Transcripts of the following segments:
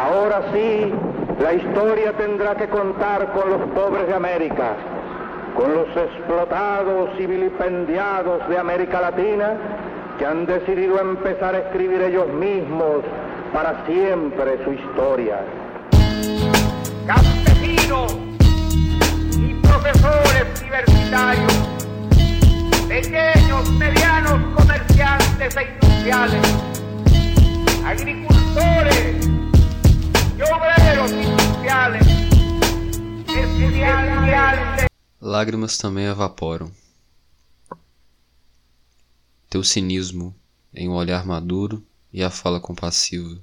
Ahora sí, la historia tendrá que contar con los pobres de América, con los explotados y vilipendiados de América Latina que han decidido empezar a escribir ellos mismos para siempre su historia. Campesinos y profesores universitarios, pequeños, medianos comerciantes e industriales, agricultores Lágrimas também evaporam. Teu cinismo em um olhar maduro e a fala compassiva.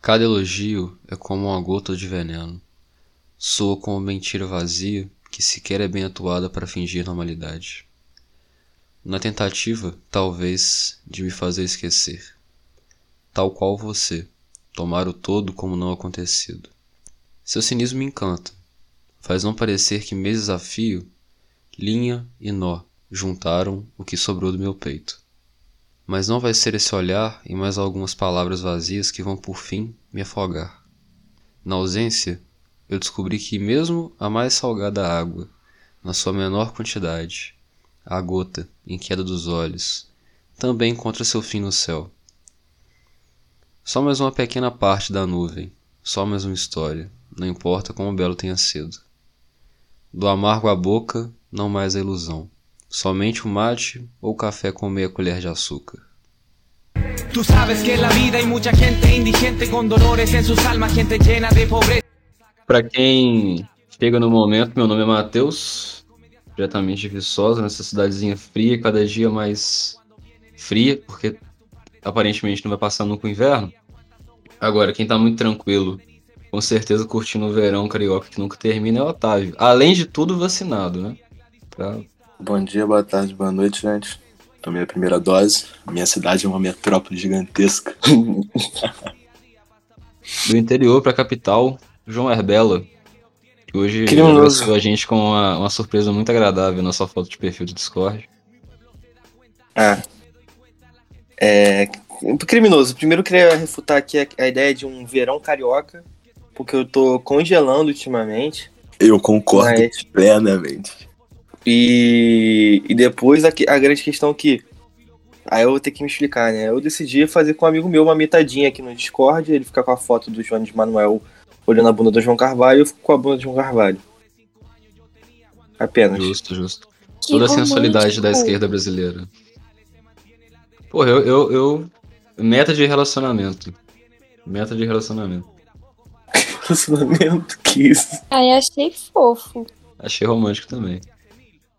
Cada elogio é como uma gota de veneno. Soa como mentira vazia que sequer é bem atuada para fingir normalidade. Na tentativa, talvez, de me fazer esquecer. Tal qual você, tomar o todo como não acontecido. Seu cinismo me encanta. Faz não parecer que meses a fio, linha e nó juntaram o que sobrou do meu peito. Mas não vai ser esse olhar e mais algumas palavras vazias que vão por fim me afogar. Na ausência, eu descobri que mesmo a mais salgada água, na sua menor quantidade, a gota em queda dos olhos, também encontra seu fim no céu. Só mais uma pequena parte da nuvem, só mais uma história, não importa como belo tenha sido. Do amargo à boca, não mais a ilusão. Somente o mate ou café com meia colher de açúcar. Tú sabes que la vida hay mucha gente indigente con dolores en sus almas, gente llena de pobreza. Para quem chega no momento, meu nome é Matheus, diretamente de Viçosa, nessa cidadezinha fria, cada dia mais fria, porque aparentemente não vai passar nunca o inverno. Agora, quem tá muito tranquilo, com certeza curtindo o verão carioca que nunca termina, é o Otávio. Além de tudo, vacinado, né? Pra Bom dia, boa tarde, boa noite, gente. Tomei a primeira dose. Minha cidade é uma metrópole gigantesca. do interior para a capital, João Herbela, que hoje abraçou a gente com uma, uma surpresa muito agradável na sua foto de perfil do Discord. Ah. É. Criminoso. Primeiro eu queria refutar aqui a, a ideia de um verão carioca, porque eu tô congelando ultimamente. Eu concordo Mas- plenamente. E, e depois a, a grande questão que. Aí eu vou ter que me explicar, né? Eu decidi fazer com um amigo meu uma metadinha aqui no Discord, ele fica com a foto do João de Manuel olhando a bunda do João Carvalho e eu fico com a bunda do João Carvalho. Apenas. Justo, justo. Que Toda a sensualidade da esquerda brasileira. Porra, eu, eu, eu. Meta de relacionamento. Meta de relacionamento. Relacionamento, que isso. Ai, achei fofo. Achei romântico também.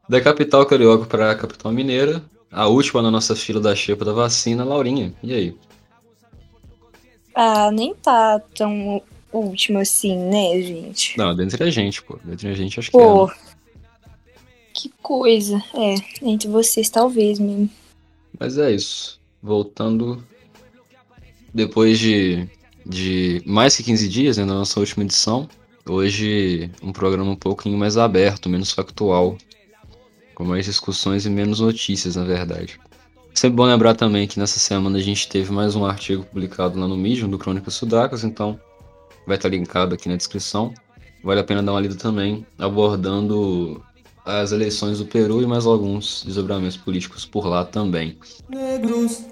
Da capital carioca para a capital mineira, a última na nossa fila da xepa da vacina, Laurinha. E aí? Ah, nem tá tão último assim, né, gente? Não, dentre a gente, pô. Dentre a gente acho que é. Pô, né? que coisa. É, entre vocês talvez mesmo. Mas é isso. Voltando. Depois de, de mais que 15 dias, né, na nossa última edição, hoje um programa um pouquinho mais aberto, menos factual. Com mais discussões e menos notícias, na verdade. Sempre bom lembrar também que nessa semana a gente teve mais um artigo publicado lá no Medium do Crônicas Sudacas, então vai estar linkado aqui na descrição. Vale a pena dar uma lida também, abordando as eleições do Peru e mais alguns desdobramentos políticos por lá também. Negros,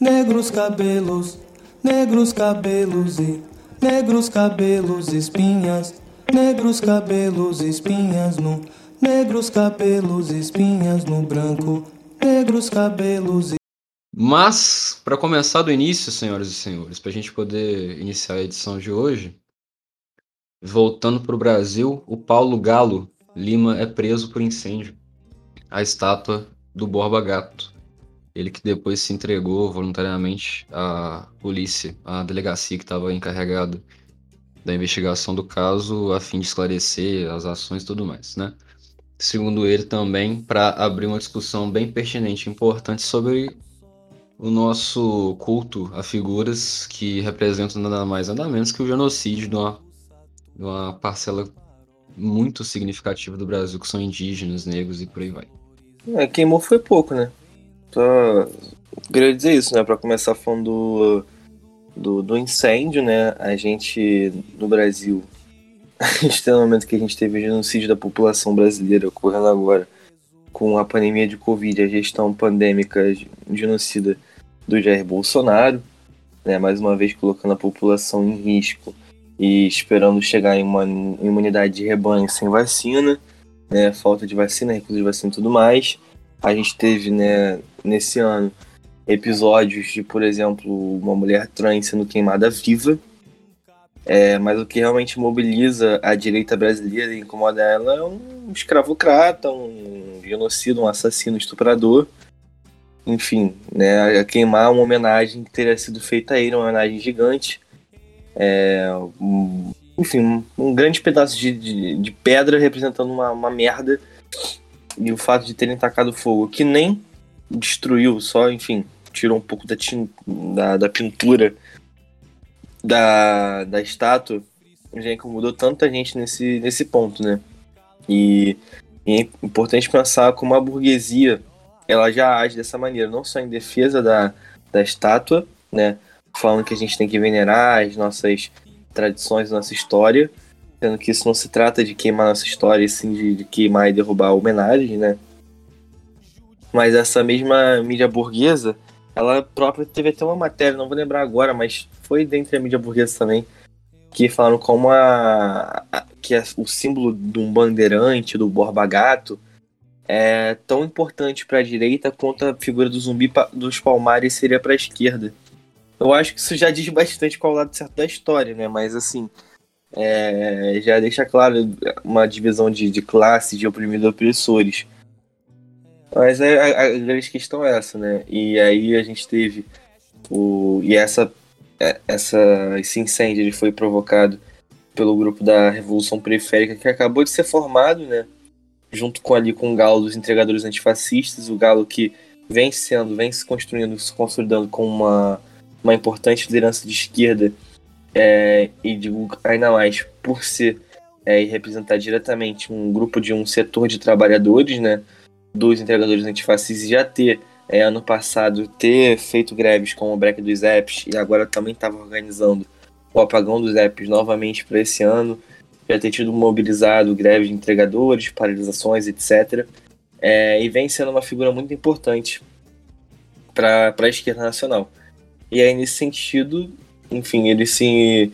negros cabelos, negros cabelos e negros cabelos espinhas, negros cabelos espinhas no, negros cabelos espinhas no branco, negros cabelos Mas, para começar do início, senhoras e senhores, para a gente poder iniciar a edição de hoje, voltando para o Brasil, o Paulo Galo Lima é preso por incêndio à estátua do Borba Gato. Ele que depois se entregou voluntariamente à polícia, à delegacia que estava encarregada da investigação do caso, a fim de esclarecer as ações e tudo mais, né? Segundo ele também, para abrir uma discussão bem pertinente e importante sobre o nosso culto a figuras que representam nada mais nada menos que o genocídio de uma, de uma parcela muito significativa do Brasil, que são indígenas, negros e por aí vai. É, queimou foi pouco, né? Só queria dizer isso, né? Para começar falando do, do, do, incêndio, né? A gente, no Brasil, a gente tem um momento que a gente teve o genocídio da população brasileira ocorrendo agora com a pandemia de Covid, a gestão pandêmica genocida do Jair Bolsonaro, né? Mais uma vez colocando a população em risco e esperando chegar em uma imunidade de rebanho sem vacina, né? Falta de vacina, recurso de vacina e tudo mais. A gente teve, né, nesse ano, episódios de, por exemplo, uma mulher trans sendo queimada viva. É, mas o que realmente mobiliza a direita brasileira e incomoda ela é um escravocrata, um genocida, um assassino, estuprador. Enfim, né, a queimar uma homenagem que teria sido feita a ele, uma homenagem gigante. É, um, enfim, um, um, grande pedaço de, de, de pedra representando uma, uma merda. E o fato de terem tacado fogo, que nem destruiu, só, enfim, tirou um pouco da, da, da pintura da, da estátua, já incomodou tanta gente nesse, nesse ponto, né? E, e, é importante pensar como a burguesia ela já age dessa maneira, não só em defesa da, da estátua, né? Falando que a gente tem que venerar as nossas tradições, nossa história, sendo que isso não se trata de queimar nossa história, sim de, de queimar e derrubar homenagens, né? Mas essa mesma mídia burguesa, ela própria teve até uma matéria, não vou lembrar agora, mas foi dentre a mídia burguesa também, que falaram como a, a que é o símbolo de um bandeirante, do Borba Gato, é tão importante para a direita quanto a figura do zumbi dos Palmares seria para a esquerda. Eu acho que isso já diz bastante qual lado certo da história, né? Mas assim, é, já deixa claro uma divisão de, de classe, de oprimidos e opressores. Mas a, a, a, grande questão é essa, né? E aí a gente teve o. E essa, é, essa, esse incêndio ele foi provocado pelo grupo da Revolução Periférica que acabou de ser formado, né? Junto com ali com o galo dos entregadores antifascistas, o galo que vem sendo, vem se construindo, se consolidando com uma, uma importante liderança de esquerda é, e digo ainda mais por ser é, e representar diretamente um grupo de um setor de trabalhadores, né? dos entregadores antifascistas já ter, é, ano passado, ter feito greves com o break dos apps e agora também estava organizando o apagão dos apps novamente para esse ano, já ter tido mobilizado greves de entregadores, paralisações, etc. É, e vem sendo uma figura muito importante para a esquerda nacional. E aí, nesse sentido, enfim, ele se.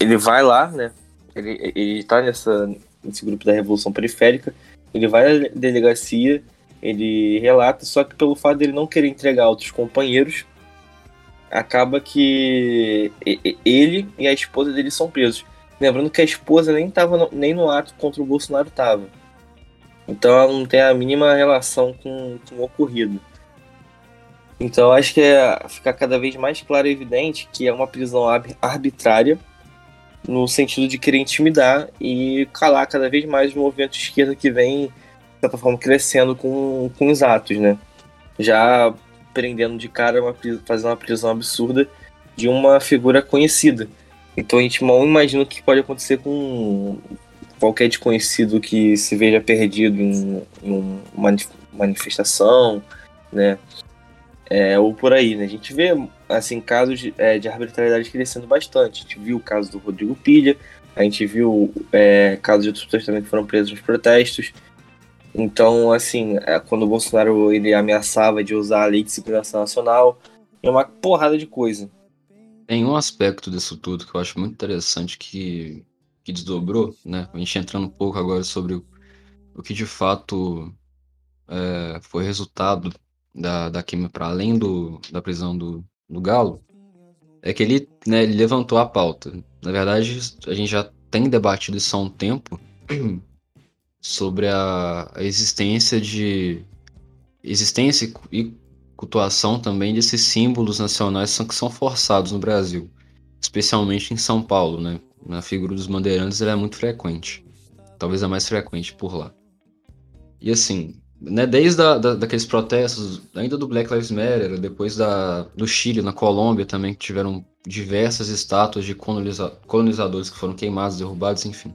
Ele vai lá, né? Ele, ele tá nessa, nesse grupo da Revolução Periférica ele vai à delegacia, ele relata, só que pelo fato dele não querer entregar outros companheiros, acaba que ele e a esposa dele são presos. Lembrando que a esposa nem estava nem no ato contra o Bolsonaro estava. Então ela não tem a mínima relação com, com o ocorrido. Então acho que é, fica cada vez mais claro e evidente que é uma prisão arbitrária no sentido de querer intimidar e calar cada vez mais o movimento de esquerda que vem, de certa forma, crescendo com, com os atos, né? Já prendendo de cara, uma, fazendo uma prisão absurda de uma figura conhecida. Então a gente mal imagina o que pode acontecer com qualquer desconhecido que se veja perdido em, em uma manifestação, né? É, ou por aí, né? A gente vê assim, casos de, é, de arbitrariedade crescendo bastante. A gente viu o caso do Rodrigo Pilha, a gente viu é, casos de outras pessoas também que foram presas nos protestos. Então, assim, é, quando o Bolsonaro ele ameaçava de usar a lei de segurança nacional, é uma porrada de coisa. Tem um aspecto disso tudo que eu acho muito interessante que, que desdobrou, né? A gente entrando um pouco agora sobre o, o que de fato é, foi resultado da, da para além do, da prisão do, do Galo, é que ele, né, levantou a pauta. Na verdade, a gente já tem debatido isso há um tempo sobre a, a existência de existência e cultuação também desses símbolos nacionais que são forçados no Brasil, especialmente em São Paulo, né? Na figura dos bandeirantes ela é muito frequente, talvez a mais frequente por lá. E assim, né, desde a, da, daqueles protestos, ainda do Black Lives Matter, depois da, do Chile, na Colômbia também, que tiveram diversas estátuas de coloniza, colonizadores que foram queimados, derrubados, enfim.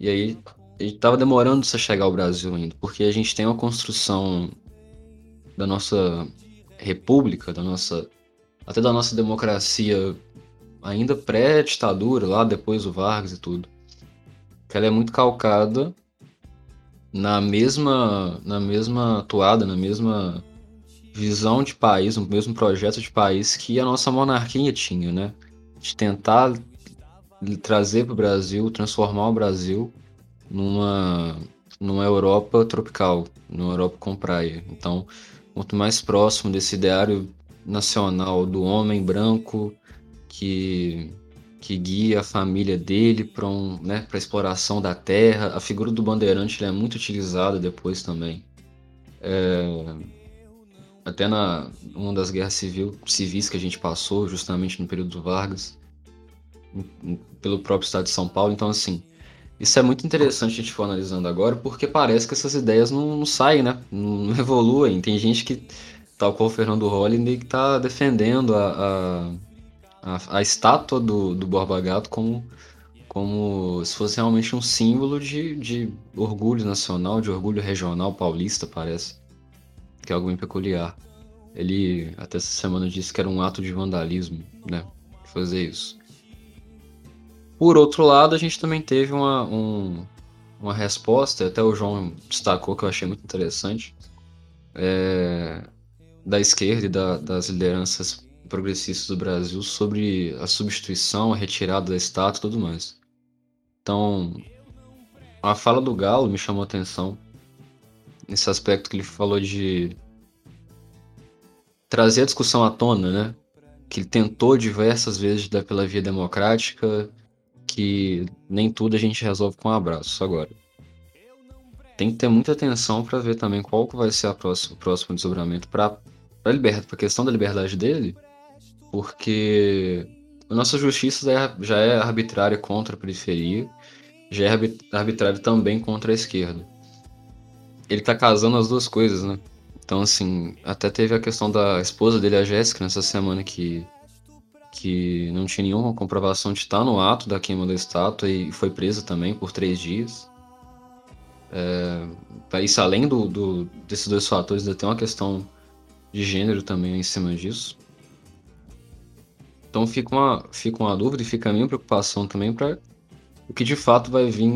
E aí, estava demorando isso chegar ao Brasil ainda, porque a gente tem uma construção da nossa república, da nossa até da nossa democracia ainda pré-ditadura, lá depois do Vargas e tudo, que ela é muito calcada na mesma na mesma toada, na mesma visão de país, no mesmo projeto de país que a nossa monarquia tinha, né? De tentar trazer para o Brasil, transformar o Brasil numa, numa Europa tropical, numa Europa com praia. Então, quanto mais próximo desse ideário nacional do homem branco que, que guia a família dele para um, né, a exploração da terra, a figura do bandeirante é muito utilizada depois também. É, até na uma das guerras civil, civis que a gente passou, justamente no período do Vargas, pelo próprio estado de São Paulo. Então, assim, isso é muito interessante a gente for analisando agora, porque parece que essas ideias não, não saem, né? Não, evoluem. Tem gente que, tal qual o Fernando Holliday, que está defendendo a, a, a, a, estátua do, do Borba Gato como, como se fosse realmente um símbolo de, de orgulho nacional, de orgulho regional paulista, parece que é algo bem peculiar. Ele até essa semana disse que era um ato de vandalismo, né? Fazer isso. Por outro lado, a gente também teve uma, um, uma resposta, até o João destacou que eu achei muito interessante, é, da esquerda e da, das lideranças progressistas do Brasil sobre a substituição, a retirada da estátua e tudo mais. Então, a fala do Galo me chamou a atenção nesse aspecto que ele falou de trazer a discussão à tona, né? Que ele tentou diversas vezes dar pela via democrática, que nem tudo a gente resolve com um abraço agora. Tem que ter muita atenção para ver também qual que vai ser próxima, o próximo desdobramento para a questão da liberdade dele, porque a nossa justiça já é, já é arbitrária contra a periferia, já é arbitrária também contra a esquerda ele tá casando as duas coisas, né? Então, assim, até teve a questão da esposa dele, a Jéssica, nessa semana que, que não tinha nenhuma comprovação de estar no ato da queima da estátua e foi presa também por três dias. É, isso além do, do, desses dois fatores, ainda tem uma questão de gênero também em cima disso. Então fica uma, fica uma dúvida e fica a minha preocupação também para o que de fato vai vir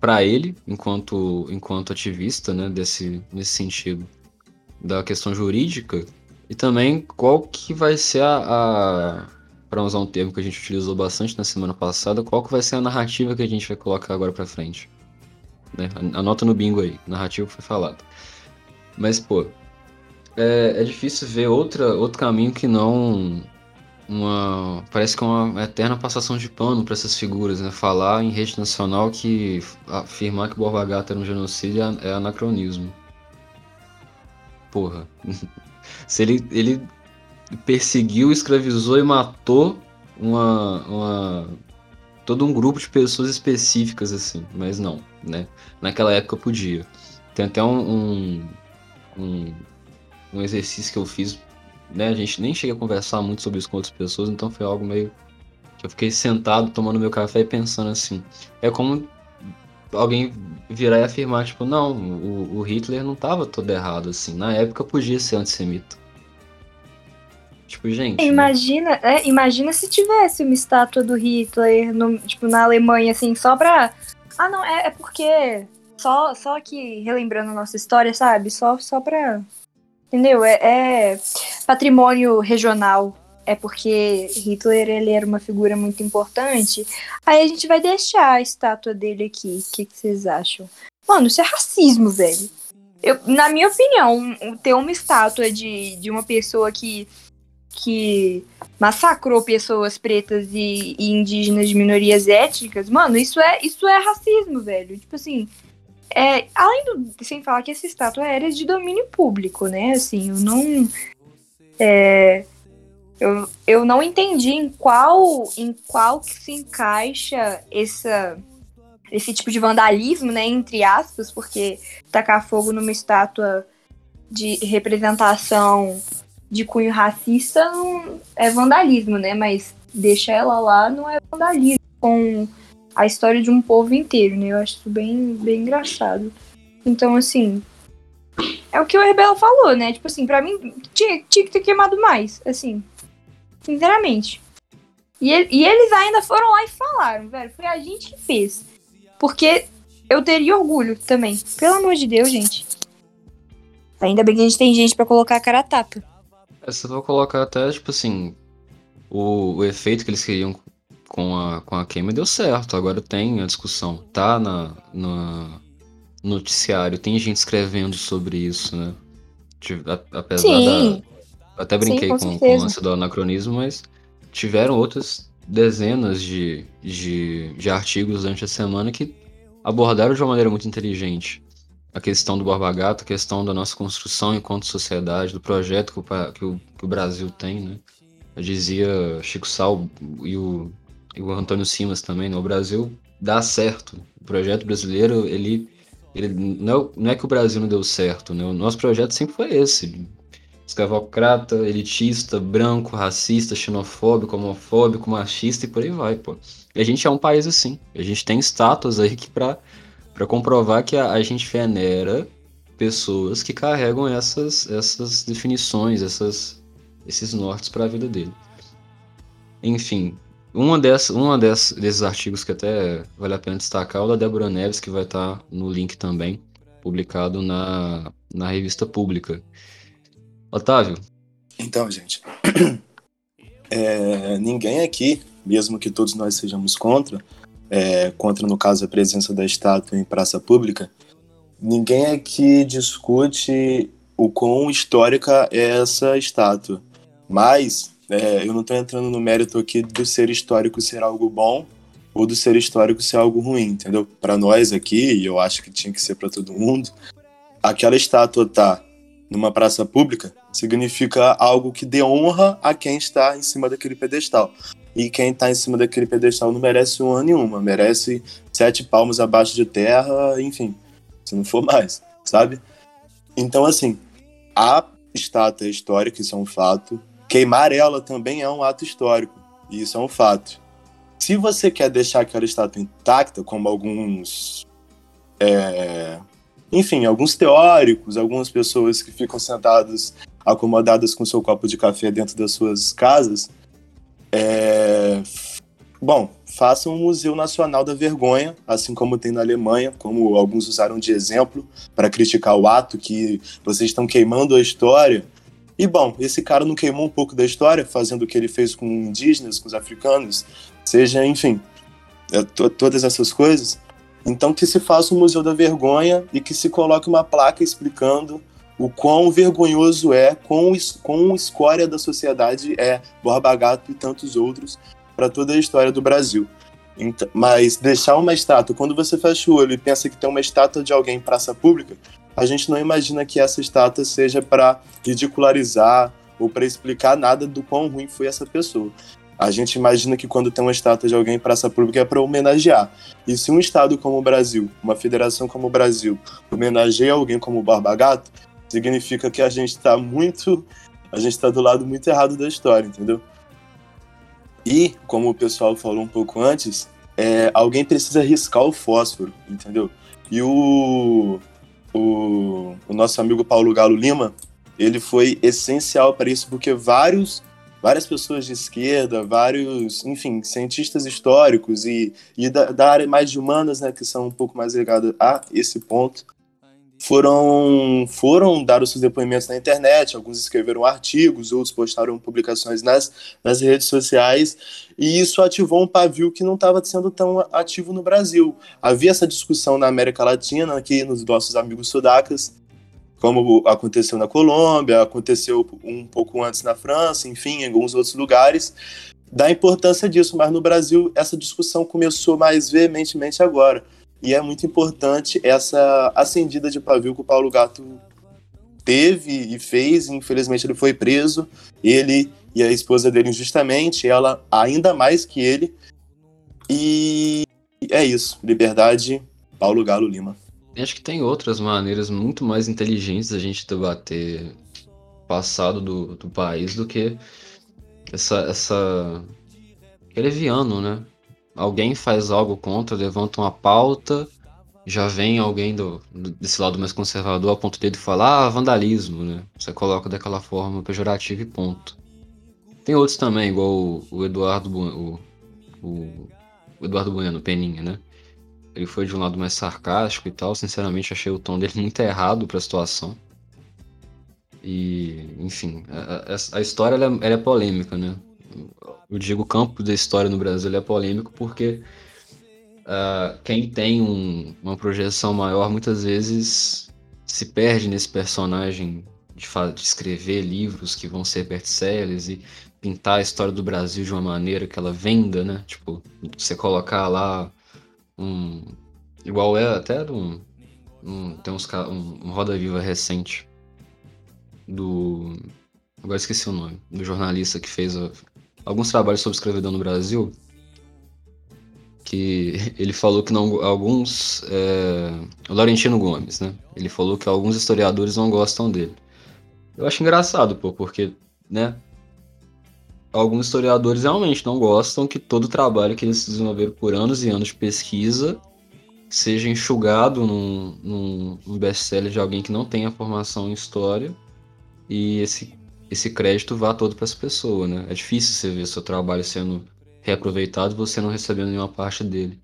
para ele, enquanto, enquanto ativista, né, desse, nesse sentido, da questão jurídica, e também qual que vai ser a, a para usar um termo que a gente utilizou bastante na semana passada, qual que vai ser a narrativa que a gente vai colocar agora para frente. Né? Anota no bingo aí, narrativa foi falado. Mas, pô, é, é difícil ver outra, outro caminho que não uma parece que é uma eterna passação de pano para essas figuras, né? Falar em rede nacional que afirmar que Borba Gato era um genocídio é, anacronismo. Porra. Se ele, ele perseguiu, escravizou e matou uma, uma todo um grupo de pessoas específicas assim, mas não, né? Naquela época podia. Tem até um, um, um exercício que eu fiz né, a gente nem chega a conversar muito sobre isso com outras pessoas, então foi algo meio que eu fiquei sentado tomando meu café e pensando assim. É como alguém virar e afirmar, tipo, não, o, o Hitler não estava todo errado, assim. Na época podia ser antissemita. Tipo, gente. Né? Imagina, né? é, imagina se tivesse uma estátua do Hitler, no, tipo, na Alemanha, assim, só pra. Ah, não, é, é porque. Só, só aqui relembrando a nossa história, sabe? Só, só pra Entendeu? É, é, patrimônio regional. É porque Hitler ele era uma figura muito importante. Aí a gente vai deixar a estátua dele aqui. O que, que vocês acham? Mano, isso é racismo, velho. Eu, na minha opinião, ter uma estátua de, de uma pessoa que, que massacrou pessoas pretas e, e indígenas de minorias étnicas, mano, isso é, isso é racismo, velho. Tipo assim, é, além do. Sem falar que essa estátua era de domínio público, né? Assim, eu não. É, eu, eu não entendi em qual, em qual que se encaixa essa, esse tipo de vandalismo, né? Entre aspas, porque tacar fogo numa estátua de representação de cunho racista não é vandalismo, né? Mas deixa ela lá não é vandalismo. Com a história de um povo inteiro, né? Eu acho isso bem, bem engraçado. Então, assim, é, o que o Rebelo falou, né? Tipo assim, pra mim, tinha, tinha que ter queimado mais, assim. Sinceramente. E, ele- e eles ainda foram lá e falaram, velho. Foi a gente que fez. Porque eu teria orgulho também. Pelo amor de Deus, gente. Ainda bem que a gente tem gente pra colocar a cara a tapa. É, Você vai colocar até, tipo assim, o, o efeito que eles queriam com a, com a queima deu certo. Agora tem a discussão. Tá na, na no noticiário, tem gente escrevendo sobre isso, né? Apesar Sim. da. Até brinquei com com, com o lance do anacronismo, mas tiveram outras dezenas de, de, de artigos durante a semana que abordaram de uma maneira muito inteligente a questão do Borba Gato, a questão da nossa construção enquanto sociedade, do projeto que o, que o, que o Brasil tem, né? Eu dizia Chico Sal e o, e o Antônio Simas também, né? O Brasil dá certo. O projeto brasileiro, ele, ele não, não é que o Brasil não deu certo, né? O nosso projeto sempre foi esse. Escravocrata, elitista, branco, racista, xenofóbico, homofóbico, machista e por aí vai, pô. E a gente é um país assim. A gente tem estátuas aí que pra para comprovar que a, a gente venera pessoas que carregam essas, essas definições, essas, esses nortes para a vida dele. Enfim, uma, dessas, uma dessas, desses artigos que até vale a pena destacar é o da Débora Neves, que vai estar no link também, publicado na, na revista pública. Otávio, Então, gente, é, ninguém aqui, mesmo que todos nós sejamos contra, é, contra no caso a presença da estátua em praça pública, ninguém aqui discute o quão histórica é essa estátua. Mas é, eu não estou entrando no mérito aqui do ser histórico ser algo bom ou do ser histórico ser algo ruim, entendeu? Para nós aqui, e eu acho que tinha que ser para todo mundo, aquela estátua tá numa praça pública significa algo que dê honra a quem está em cima daquele pedestal. E quem está em cima daquele pedestal não merece honra nenhuma, merece sete palmos abaixo de terra, enfim, se não for mais, sabe? Então, assim, a estátua histórica, isso é um fato. Queimar ela também é um ato histórico, e isso é um fato. Se você quer deixar aquela estátua intacta, como alguns é, enfim, alguns teóricos, algumas pessoas que ficam sentadas, acomodadas com seu copo de café dentro das suas casas, é... bom, façam um Museu Nacional da Vergonha, assim como tem na Alemanha, como alguns usaram de exemplo para criticar o ato que vocês estão queimando a história. E bom, esse cara não queimou um pouco da história, fazendo o que ele fez com indígenas, com os africanos, seja, enfim, é, to- todas essas coisas. Então que se faça um Museu da Vergonha e que se coloque uma placa explicando o quão vergonhoso é, quão, quão escória da sociedade é Borba Gato e tantos outros para toda a história do Brasil. Então, mas deixar uma estátua, quando você fecha o olho e pensa que tem uma estátua de alguém em praça pública, a gente não imagina que essa estátua seja para ridicularizar ou para explicar nada do quão ruim foi essa pessoa. A gente imagina que quando tem uma estátua de alguém praça pública é para homenagear. E se um estado como o Brasil, uma federação como o Brasil, homenageia alguém como o Barba Gato, significa que a gente está muito. A gente está do lado muito errado da história, entendeu? E, como o pessoal falou um pouco antes, é, alguém precisa riscar o fósforo, entendeu? E o, o, o nosso amigo Paulo Galo Lima, ele foi essencial para isso, porque vários várias pessoas de esquerda, vários, enfim, cientistas históricos e, e da, da área mais de humanas, né, que são um pouco mais ligadas a esse ponto, foram foram dar os seus depoimentos na internet, alguns escreveram artigos, outros postaram publicações nas, nas redes sociais, e isso ativou um pavio que não estava sendo tão ativo no Brasil. Havia essa discussão na América Latina, aqui nos nossos amigos sudacas, como aconteceu na Colômbia, aconteceu um pouco antes na França, enfim, em alguns outros lugares, da importância disso, mas no Brasil essa discussão começou mais veementemente agora. E é muito importante essa acendida de pavio que o Paulo Gato teve e fez, infelizmente ele foi preso, ele e a esposa dele injustamente, ela ainda mais que ele. E é isso, liberdade, Paulo Galo Lima. Acho que tem outras maneiras muito mais inteligentes da gente debater passado do, do país do que essa, essa. É leviano, né? Alguém faz algo contra, levanta uma pauta já vem alguém do, desse lado mais conservador a ponto dele falar ah, vandalismo, né? Você coloca daquela forma pejorativa e ponto. Tem outros também, igual o, o Eduardo o, o, o Eduardo Bueno, Peninha, né? Ele foi de um lado mais sarcástico e tal. Sinceramente, achei o tom dele muito errado pra situação. E, enfim, a, a- a história ela é, ela é polêmica, né? Eu digo o campo da história no Brasil é polêmico porque ah, quem tem um- uma projeção maior muitas vezes se perde nesse personagem de, de escrever livros que vão ser best-sellers e pintar a história do Brasil de uma maneira que ela venda, né? Tipo, você colocar lá um. Igual é até um. um- tem uns, um, um Roda Viva recente do. Agora esqueci o nome. Do jornalista que fez a- alguns trabalhos sobre escravidão no Brasil. Que ele falou que não, alguns. É, o Laurentino Gomes, né? Ele falou que alguns historiadores não gostam dele. Eu acho engraçado, pô, porque, né? Alguns historiadores realmente não gostam que todo o trabalho que eles desenvolveram por anos e anos de pesquisa seja enxugado num, num, num best-seller de alguém que não tem a formação em história e esse, esse crédito vá todo para essa pessoa, né? É difícil você ver seu trabalho sendo reaproveitado e você não recebendo nenhuma parte dele.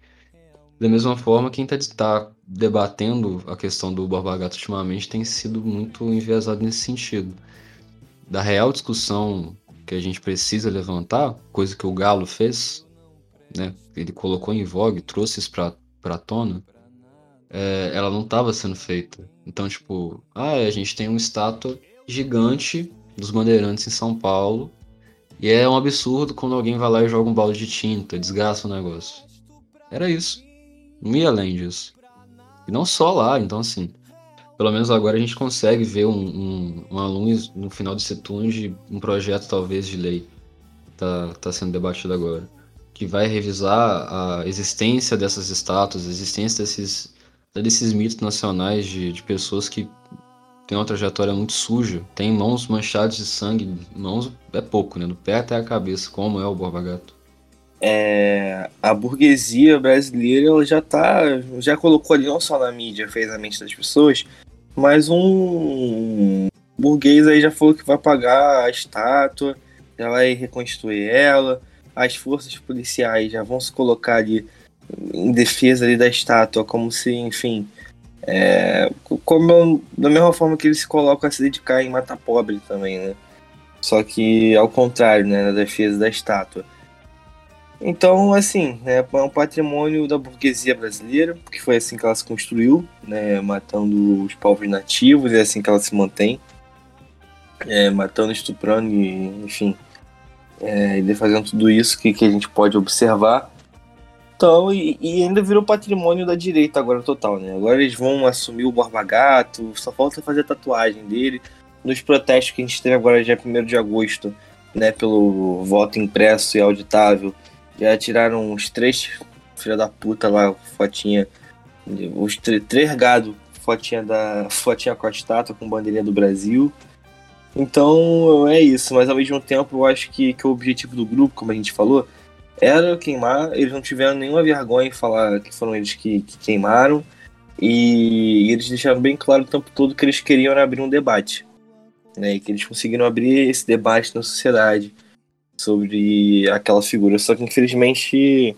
Da mesma forma, quem está debatendo a questão do Borba Gato ultimamente tem sido muito enviesado nesse sentido. Da real discussão que a gente precisa levantar, coisa que o Galo fez, né? Ele colocou em vogue, trouxe isso pra, pra tona, é, ela não estava sendo feita. Então, tipo, ah, a gente tem uma estátua gigante dos bandeirantes em São Paulo e é um absurdo quando alguém vai lá e joga um balde de tinta, desgasta o negócio. Era isso. Não ia além disso. E não só lá, então assim. Pelo menos agora a gente consegue ver um, um, uma luz no final desse túnel de um projeto talvez de lei. Tá, tá sendo debatido agora. Que vai revisar a existência dessas estátuas, a existência desses, desses mitos nacionais de, de pessoas que têm uma trajetória muito suja, tem mãos manchadas de sangue, mãos é pouco, né? Do pé até a cabeça, como é o Borba Gato. É, a burguesia brasileira ela já tá, já colocou ali não só na mídia, fez a mente das pessoas, mas um burguês aí já falou que vai pagar a estátua, já vai reconstruir ela, as forças policiais já vão se colocar ali em defesa ali da estátua, como se, enfim, é, como da mesma forma que eles se colocam a se dedicar em matar pobre também, né? Só que ao contrário, né, na defesa da estátua. Então, assim, né, é um patrimônio da burguesia brasileira, que foi assim que ela se construiu, né, matando os povos nativos, é assim que ela se mantém, é, matando, estuprando, e, enfim, é, e fazendo tudo isso que, que a gente pode observar. Então, e, e ainda virou patrimônio da direita agora total, né? Agora eles vão assumir o Borba Gato, só falta fazer a tatuagem dele. Nos protestos que a gente teve agora dia 1 de agosto, né, pelo voto impresso e auditável, já tiraram os três filha da puta lá, fotinha, os tr- três gado, fotinha da fotinha com a estátua com bandeirinha do Brasil. Então é isso, mas ao mesmo tempo eu acho que, que o objetivo do grupo, como a gente falou, era queimar. Eles não tiveram nenhuma vergonha em falar que foram eles que, que queimaram. E eles deixaram bem claro o tempo todo que eles queriam abrir um debate. Né, e que eles conseguiram abrir esse debate na sociedade sobre aquela figura. Só que infelizmente,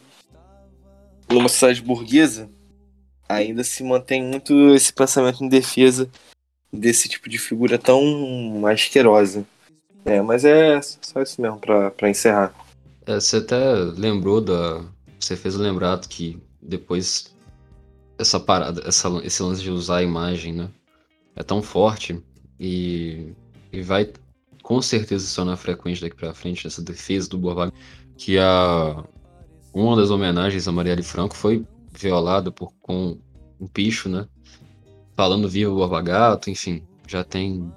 numa sociedade burguesa, ainda se mantém muito esse pensamento em defesa desse tipo de figura tão asquerosa. É, mas é só isso mesmo pra encerrar. É, você até lembrou da. Você fez o lembrado que depois essa parada, essa, esse lance de usar a imagem, né? É tão forte e, e vai com certeza se tornar frequente daqui pra frente essa defesa do Borba que a uma das homenagens a Marielle Franco foi violada por com um picho, né? Falando viva o Borba Gato, enfim, já tem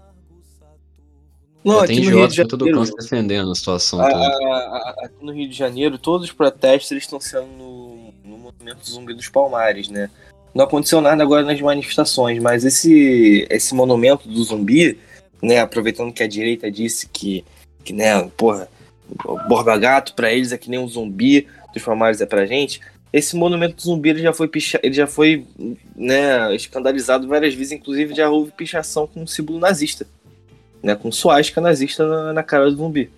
Não, já tem idiotas de todo canto defendendo a situação a- toda. a- a- aqui no Rio de Janeiro, todos os protestos eles estão sendo no, no Monumento Zumbi dos Palmares, né? Não aconteceu nada agora nas manifestações, mas esse, esse monumento do zumbi, né, aproveitando que a direita disse que, que né, porra, o Borba Gato pra eles é que nem um zumbi, dos Palmares é pra gente, esse monumento do zumbi ele já foi picha... ele já foi né, escandalizado várias vezes, inclusive já houve pichação com um símbolo nazista, né, com suástica nazista na, na cara do zumbi.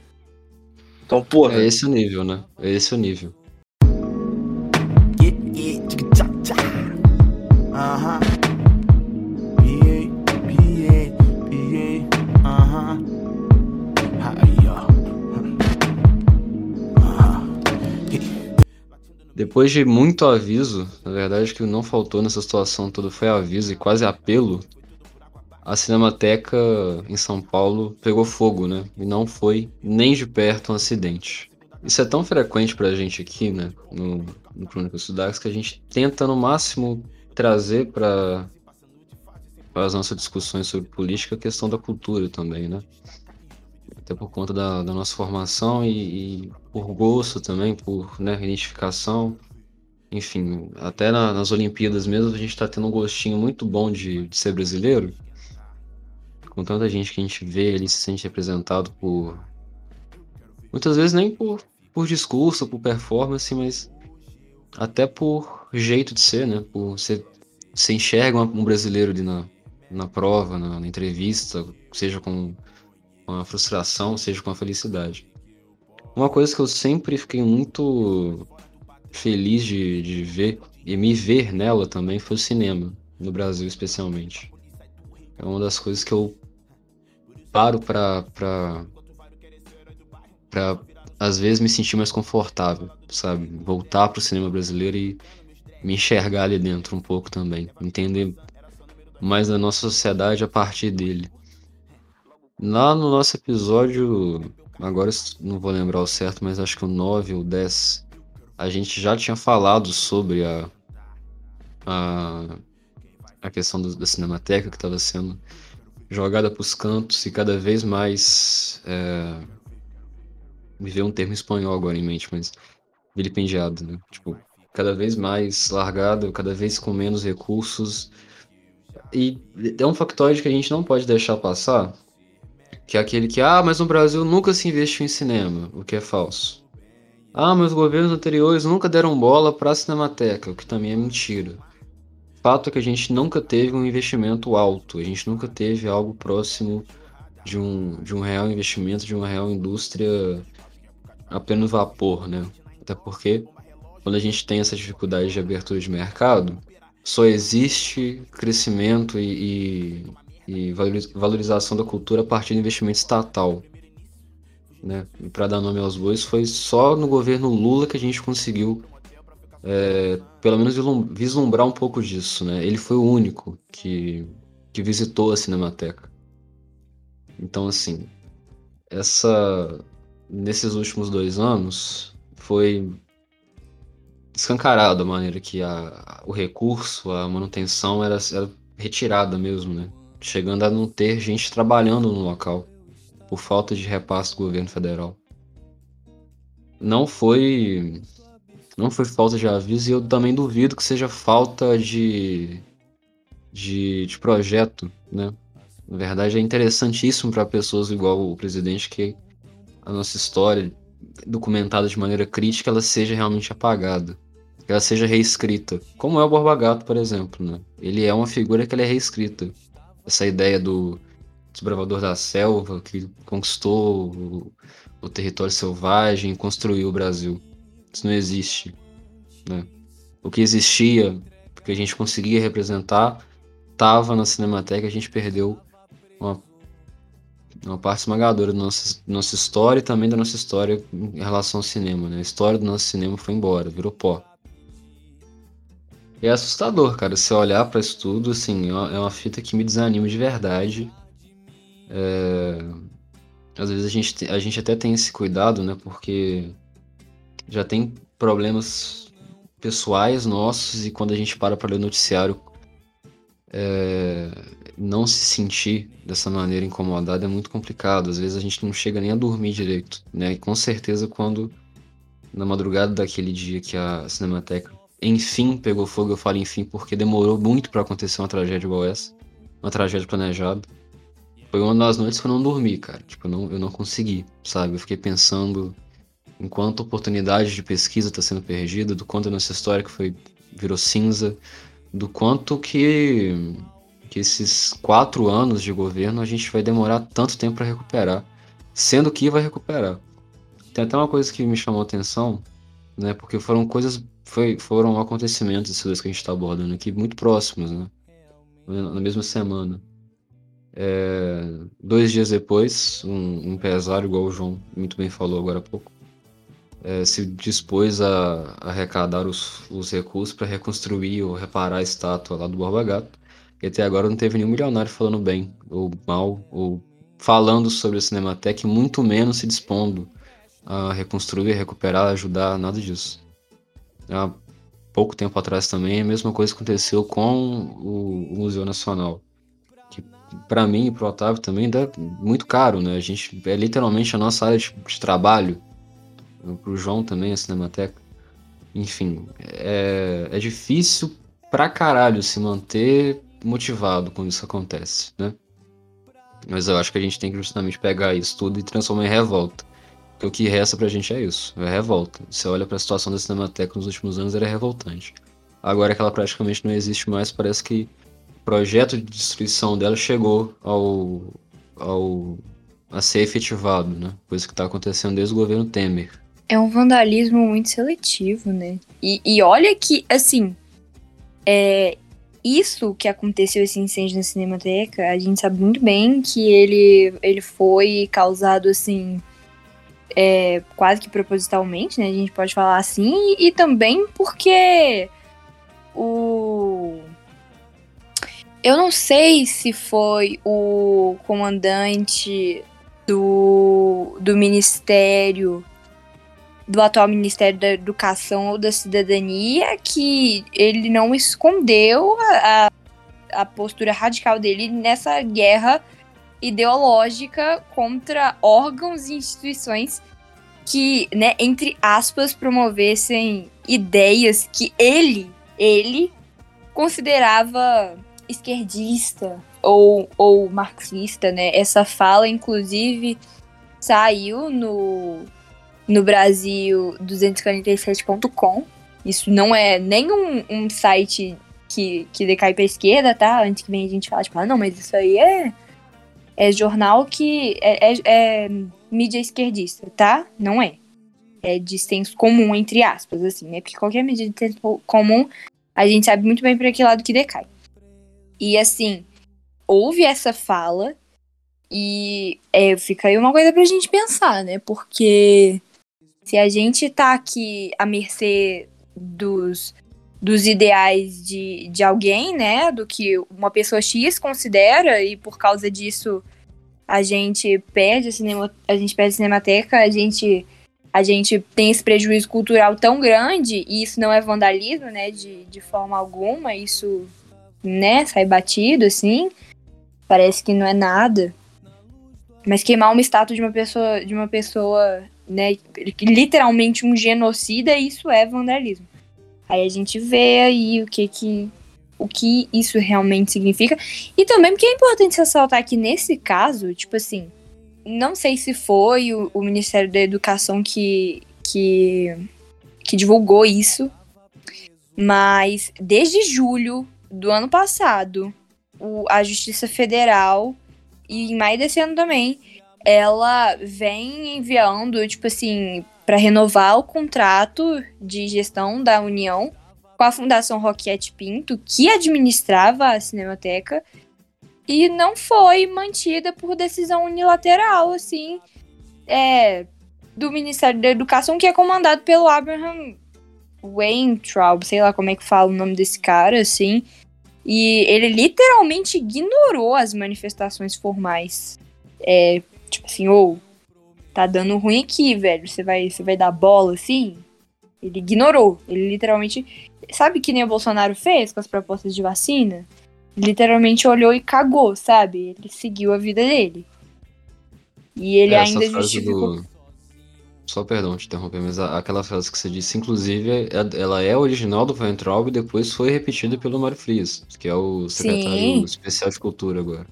Então, porra. É esse o nível, né? É esse o nível. Depois de muito aviso, na verdade, que não faltou nessa situação toda foi aviso e quase apelo, a Cinemateca em São Paulo pegou fogo, né? E não foi nem de perto um acidente. Isso é tão frequente pra gente aqui, né? No, no Crônicas Sudax, que a gente tenta no máximo trazer para as nossas discussões sobre política a questão da cultura também, né? Até por conta da, da nossa formação e, e, por gosto também, por né, identificação. Enfim, até na, nas Olimpíadas mesmo a gente está tendo um gostinho muito bom de, de ser brasileiro. Com tanta gente que a gente vê ali se sente representado por. Muitas vezes nem por, por discurso, por performance, mas até por jeito de ser, né? Por você, você enxerga um brasileiro ali na, na prova, na, na entrevista, seja com, com a frustração, seja com a felicidade. Uma coisa que eu sempre fiquei muito feliz de, de ver e me ver nela também foi o cinema, no Brasil especialmente. É uma das coisas que eu paro pra, pra às vezes me sentir mais confortável, sabe? Voltar pro cinema brasileiro e me enxergar ali dentro um pouco também. Entender mais da nossa sociedade a partir dele. Lá no nosso episódio, agora não vou lembrar o certo, mas acho que o 9 ou 10, a gente já tinha falado sobre a, a, a questão do, da cinemateca que estava sendo jogada para os cantos e cada vez mais. É, me veio um termo espanhol agora em mente, mas vilipendiado, né? Tipo, cada vez mais largado, cada vez com menos recursos. E é um factoide que a gente não pode deixar passar, que é aquele que, ah, mas no Brasil nunca se investiu em cinema, o que é falso. Ah, mas os governos anteriores nunca deram bola para a Cinemateca, o que também é mentira. Fato é que a gente nunca teve um investimento alto, a gente nunca teve algo próximo de um, de um real investimento, de uma real indústria a vapor, né? Até porque quando a gente tem essa dificuldade de abertura de mercado, só existe crescimento e, e, e valorização da cultura a partir do investimento estatal. Né? E para dar nome aos bois, foi só no governo Lula que a gente conseguiu, é, pelo menos, vislumbrar um pouco disso. Né? Ele foi o único que, que visitou a Cinemateca. Então, assim, essa nesses últimos dois anos foi escancarado a maneira que a, o recurso, a manutenção era, era retirada mesmo, né? Chegando a não ter gente trabalhando no local por falta de repasse do governo federal. Não foi não foi falta de aviso e eu também duvido que seja falta de de, de projeto, né? Na verdade é interessantíssimo para pessoas igual o presidente que a nossa história documentada de maneira crítica ela seja realmente apagada, que ela seja reescrita, como é o Borba Gato, por exemplo, né? Ele é uma figura que é reescrita. Essa ideia do desbravador da selva que conquistou o, o território selvagem, construiu o Brasil. Isso não existe, né? O que existia, que a gente conseguia representar, estava na Cinemateca, a gente perdeu uma uma parte esmagadora da nossa, nossa história e também da nossa história em relação ao cinema, né? A história do nosso cinema foi embora, virou pó. É assustador, cara, se olhar para isso tudo, assim, é uma é fita que me desanima de verdade. É... Às vezes a gente, a gente até tem esse cuidado, né? Porque já tem problemas pessoais nossos e quando a gente para para ler o noticiário é, não se sentir dessa maneira incomodado é muito complicado. Às vezes a gente não chega nem a dormir direito, né? E com certeza quando na madrugada daquele dia que a Cinemateca enfim pegou fogo, eu falo enfim porque demorou muito para acontecer uma tragédia igual essa, uma tragédia planejada. Foi uma das noites que eu não dormi, cara. Tipo, não, eu não consegui, sabe? Eu fiquei pensando enquanto oportunidade de pesquisa está sendo perdida, do quanto a nossa história que foi virou cinza, do quanto que, que esses quatro anos de governo a gente vai demorar tanto tempo para recuperar, sendo que vai recuperar. Tem até uma coisa que me chamou a atenção, né? Porque foram coisas, foi, foram acontecimentos esses dois que a gente está abordando aqui muito próximos, né? Na mesma semana. É, dois dias depois, um, um igual o João muito bem falou agora há pouco, é, se dispôs a, a arrecadar os, os recursos para reconstruir ou reparar a estátua lá do Borba Gato. E até agora não teve nenhum milionário falando bem, ou mal, ou falando sobre a Cinemateca, e muito menos se dispondo a reconstruir, recuperar, ajudar, nada disso. Há pouco tempo atrás também, a mesma coisa aconteceu com o, o Museu Nacional. Que para mim e para o Otávio também dá muito caro, né? A gente é literalmente a nossa área de, de trabalho. Para o João também, a Cinemateca. Enfim, é, é difícil pra caralho se manter motivado quando isso acontece, né? Mas eu acho que a gente tem que justamente pegar isso tudo e transformar em revolta. Porque o que resta pra gente é isso, é revolta. Você olha pra situação da Cinemateca nos últimos anos, era revoltante. Agora que ela praticamente não existe mais, parece que o projeto de destruição dela chegou ao, ao a ser efetivado, né? Coisa que tá acontecendo desde o governo Temer. É um vandalismo muito seletivo, né? E, e olha que, assim, é, isso que aconteceu, esse incêndio na Cinemateca, a gente sabe muito bem que ele, ele foi causado, assim, é, quase que propositalmente, né? A gente pode falar assim, e, e também porque o. Eu não sei se foi o comandante do, do ministério, do atual Ministério da Educação ou da Cidadania, que ele não escondeu a, a postura radical dele nessa guerra ideológica contra órgãos e instituições que, né, entre aspas, promovessem ideias que ele, ele considerava esquerdista ou, ou marxista, né? Essa fala, inclusive, saiu no, no Brasil 247.com. Isso não é nem um, site que, que decai pra esquerda, tá? Antes que vem a gente falar, tipo, ah, não, mas isso aí é, é jornal que é, é, é mídia esquerdista, tá? Não é. É de senso comum, entre aspas, assim, né? Porque qualquer medida de senso comum, a gente sabe muito bem para que lado que decai. E assim, houve essa fala e é, fica aí uma coisa pra gente pensar, né? Porque se a gente tá aqui à mercê dos, dos ideais de, de alguém, né? Do que uma pessoa X considera, e por causa disso a gente perde a, cinema, a gente perde a cinemateca, a gente, a gente tem esse prejuízo cultural tão grande, e isso não é vandalismo, né? De, de forma alguma, isso, né, sai batido, assim. Parece que não é nada. Mas queimar uma estátua de uma pessoa, de uma pessoa, né, literalmente um genocida, isso é vandalismo. Aí a gente vê aí o que que o que isso realmente significa. E também porque é importante ressaltar que nesse caso, tipo assim, não sei se foi o, o Ministério da Educação que, que, que divulgou isso, mas desde julho do ano passado, o, a Justiça Federal, e em maio desse ano também, ela vem enviando, tipo assim, para renovar o contrato de gestão da União com a Fundação Roquete Pinto, que administrava a Cinemateca, e não foi mantida por decisão unilateral, assim, é, do Ministério da Educação, que é comandado pelo Abraham Weintraub, sei lá como é que fala o nome desse cara, assim, e ele literalmente ignorou as manifestações formais. É, tipo assim, ou oh, tá dando ruim aqui, velho. Você vai, você vai dar bola assim? Ele ignorou. Ele literalmente. Sabe que nem o Bolsonaro fez com as propostas de vacina? Ele literalmente olhou e cagou, sabe? Ele seguiu a vida dele. E ele Essa ainda justificou. do- Só perdão te interromper, mas aquela frase que você disse, inclusive, é- ela é original do Weintraub e depois foi repetida pelo Mário Frias, que é o secretário Sim. especial de cultura agora.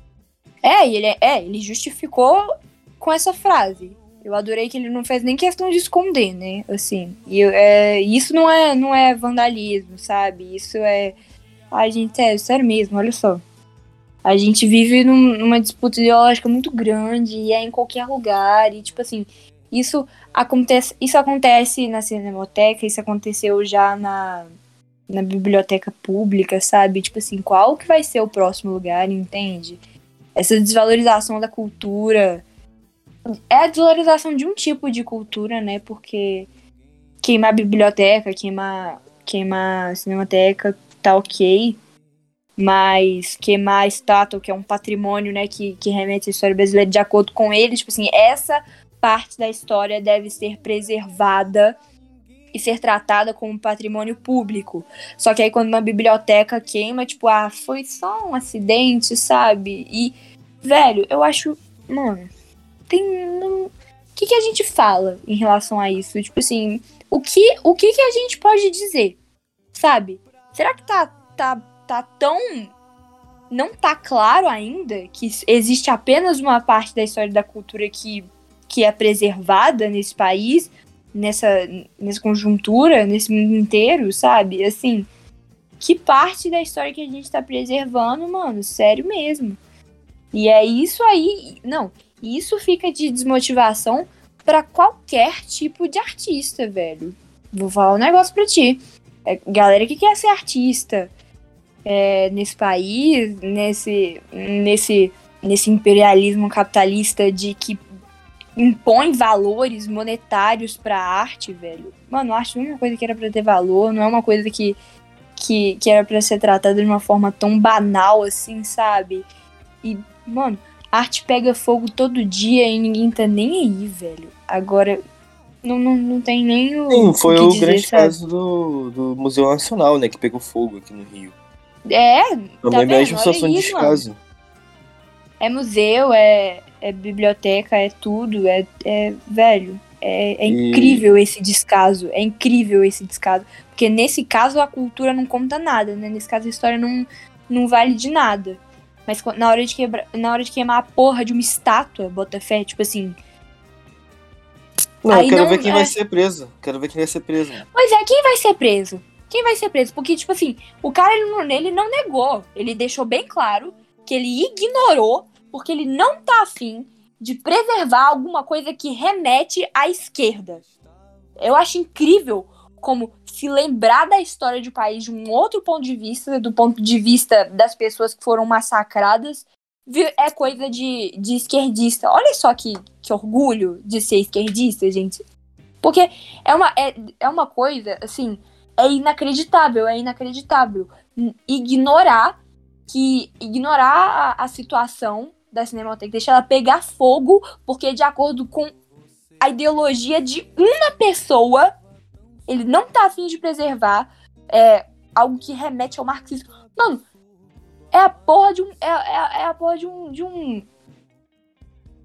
É, e ele, é, ele justificou com essa frase. Eu adorei que ele não fez nem questão de esconder, né? Assim, e é, isso não é, não é vandalismo, sabe? Isso é. Ai, gente, sério, sério mesmo, olha só. A gente vive num- numa disputa ideológica muito grande e é em qualquer lugar. E, tipo assim, isso acontece, isso acontece na Cinemateca, isso aconteceu já na, na biblioteca pública, sabe? Tipo assim, qual que vai ser o próximo lugar, entende? Essa desvalorização da cultura. É a desvalorização de um tipo de cultura, né? Porque queimar biblioteca, queimar, queimar cinemateca, tá ok. Mas queimar a estátua, que é um patrimônio, né, que, que remete à história brasileira, de acordo com eles, tipo assim, essa parte da história deve ser preservada e ser tratada como patrimônio público. Só que aí quando uma biblioteca queima, tipo, ah, foi só um acidente, sabe? E, velho, eu acho. Mano, tem. O que, que a gente fala em relação a isso? Tipo assim, o que, o que, que a gente pode dizer? Sabe? Será que tá, tá, tá tão. Não tá claro ainda que existe apenas uma parte da história da cultura que, que é preservada nesse país, nessa, nessa conjuntura, nesse mundo inteiro, sabe? Assim, que parte da história que a gente tá preservando, mano? Sério mesmo. E é isso aí. Não, isso fica de desmotivação pra qualquer tipo de artista, velho. Vou falar um negócio pra ti. É, galera que quer ser artista é, nesse país, nesse, nesse, nesse imperialismo capitalista de que impõe valores monetários pra arte, velho. Mano, arte não é uma coisa que era pra ter valor, não é uma coisa que, que, que era pra ser tratada de uma forma tão banal assim, sabe? E, mano, arte pega fogo todo dia e ninguém tá nem aí, velho. Agora, não, não, não tem nem o. Sim, foi que o dizer, grande sabe? caso do, do Museu Nacional, né? Que pegou fogo aqui no Rio. É, Também tá a vendo? mesma Olha situação de mano. descaso. É museu, é, é biblioteca, é tudo, é, é velho. É, é E- incrível esse descaso, é incrível esse descaso. Porque nesse caso a cultura não conta nada, né? Nesse caso a história não, não vale de nada. Mas na hora, de quebra, na hora de queimar a porra de uma estátua, bota fé, tipo assim. Não, Aí eu quero não- ver quem é. vai ser preso. Quero ver quem vai ser preso. Pois é, quem vai ser preso? Quem vai ser preso? Porque, tipo assim, o cara ele não, ele não negou. Ele deixou bem claro que ele ignorou porque ele não tá afim de preservar alguma coisa que remete à esquerda. Eu acho incrível como se lembrar da história de um país de um outro ponto de vista, do ponto de vista das pessoas que foram massacradas, é coisa de, de esquerdista. Olha só que, que orgulho de ser esquerdista, gente. Porque é uma, é, é uma coisa, assim, é inacreditável, é inacreditável. Ignorar que. Ignorar a, a situação da Cinemateca, deixar ela pegar fogo, porque de acordo com a ideologia de uma pessoa, ele não tá afim de preservar é, algo que remete ao marxismo. Mano, é a porra de um. É, é, é a porra de um, de um.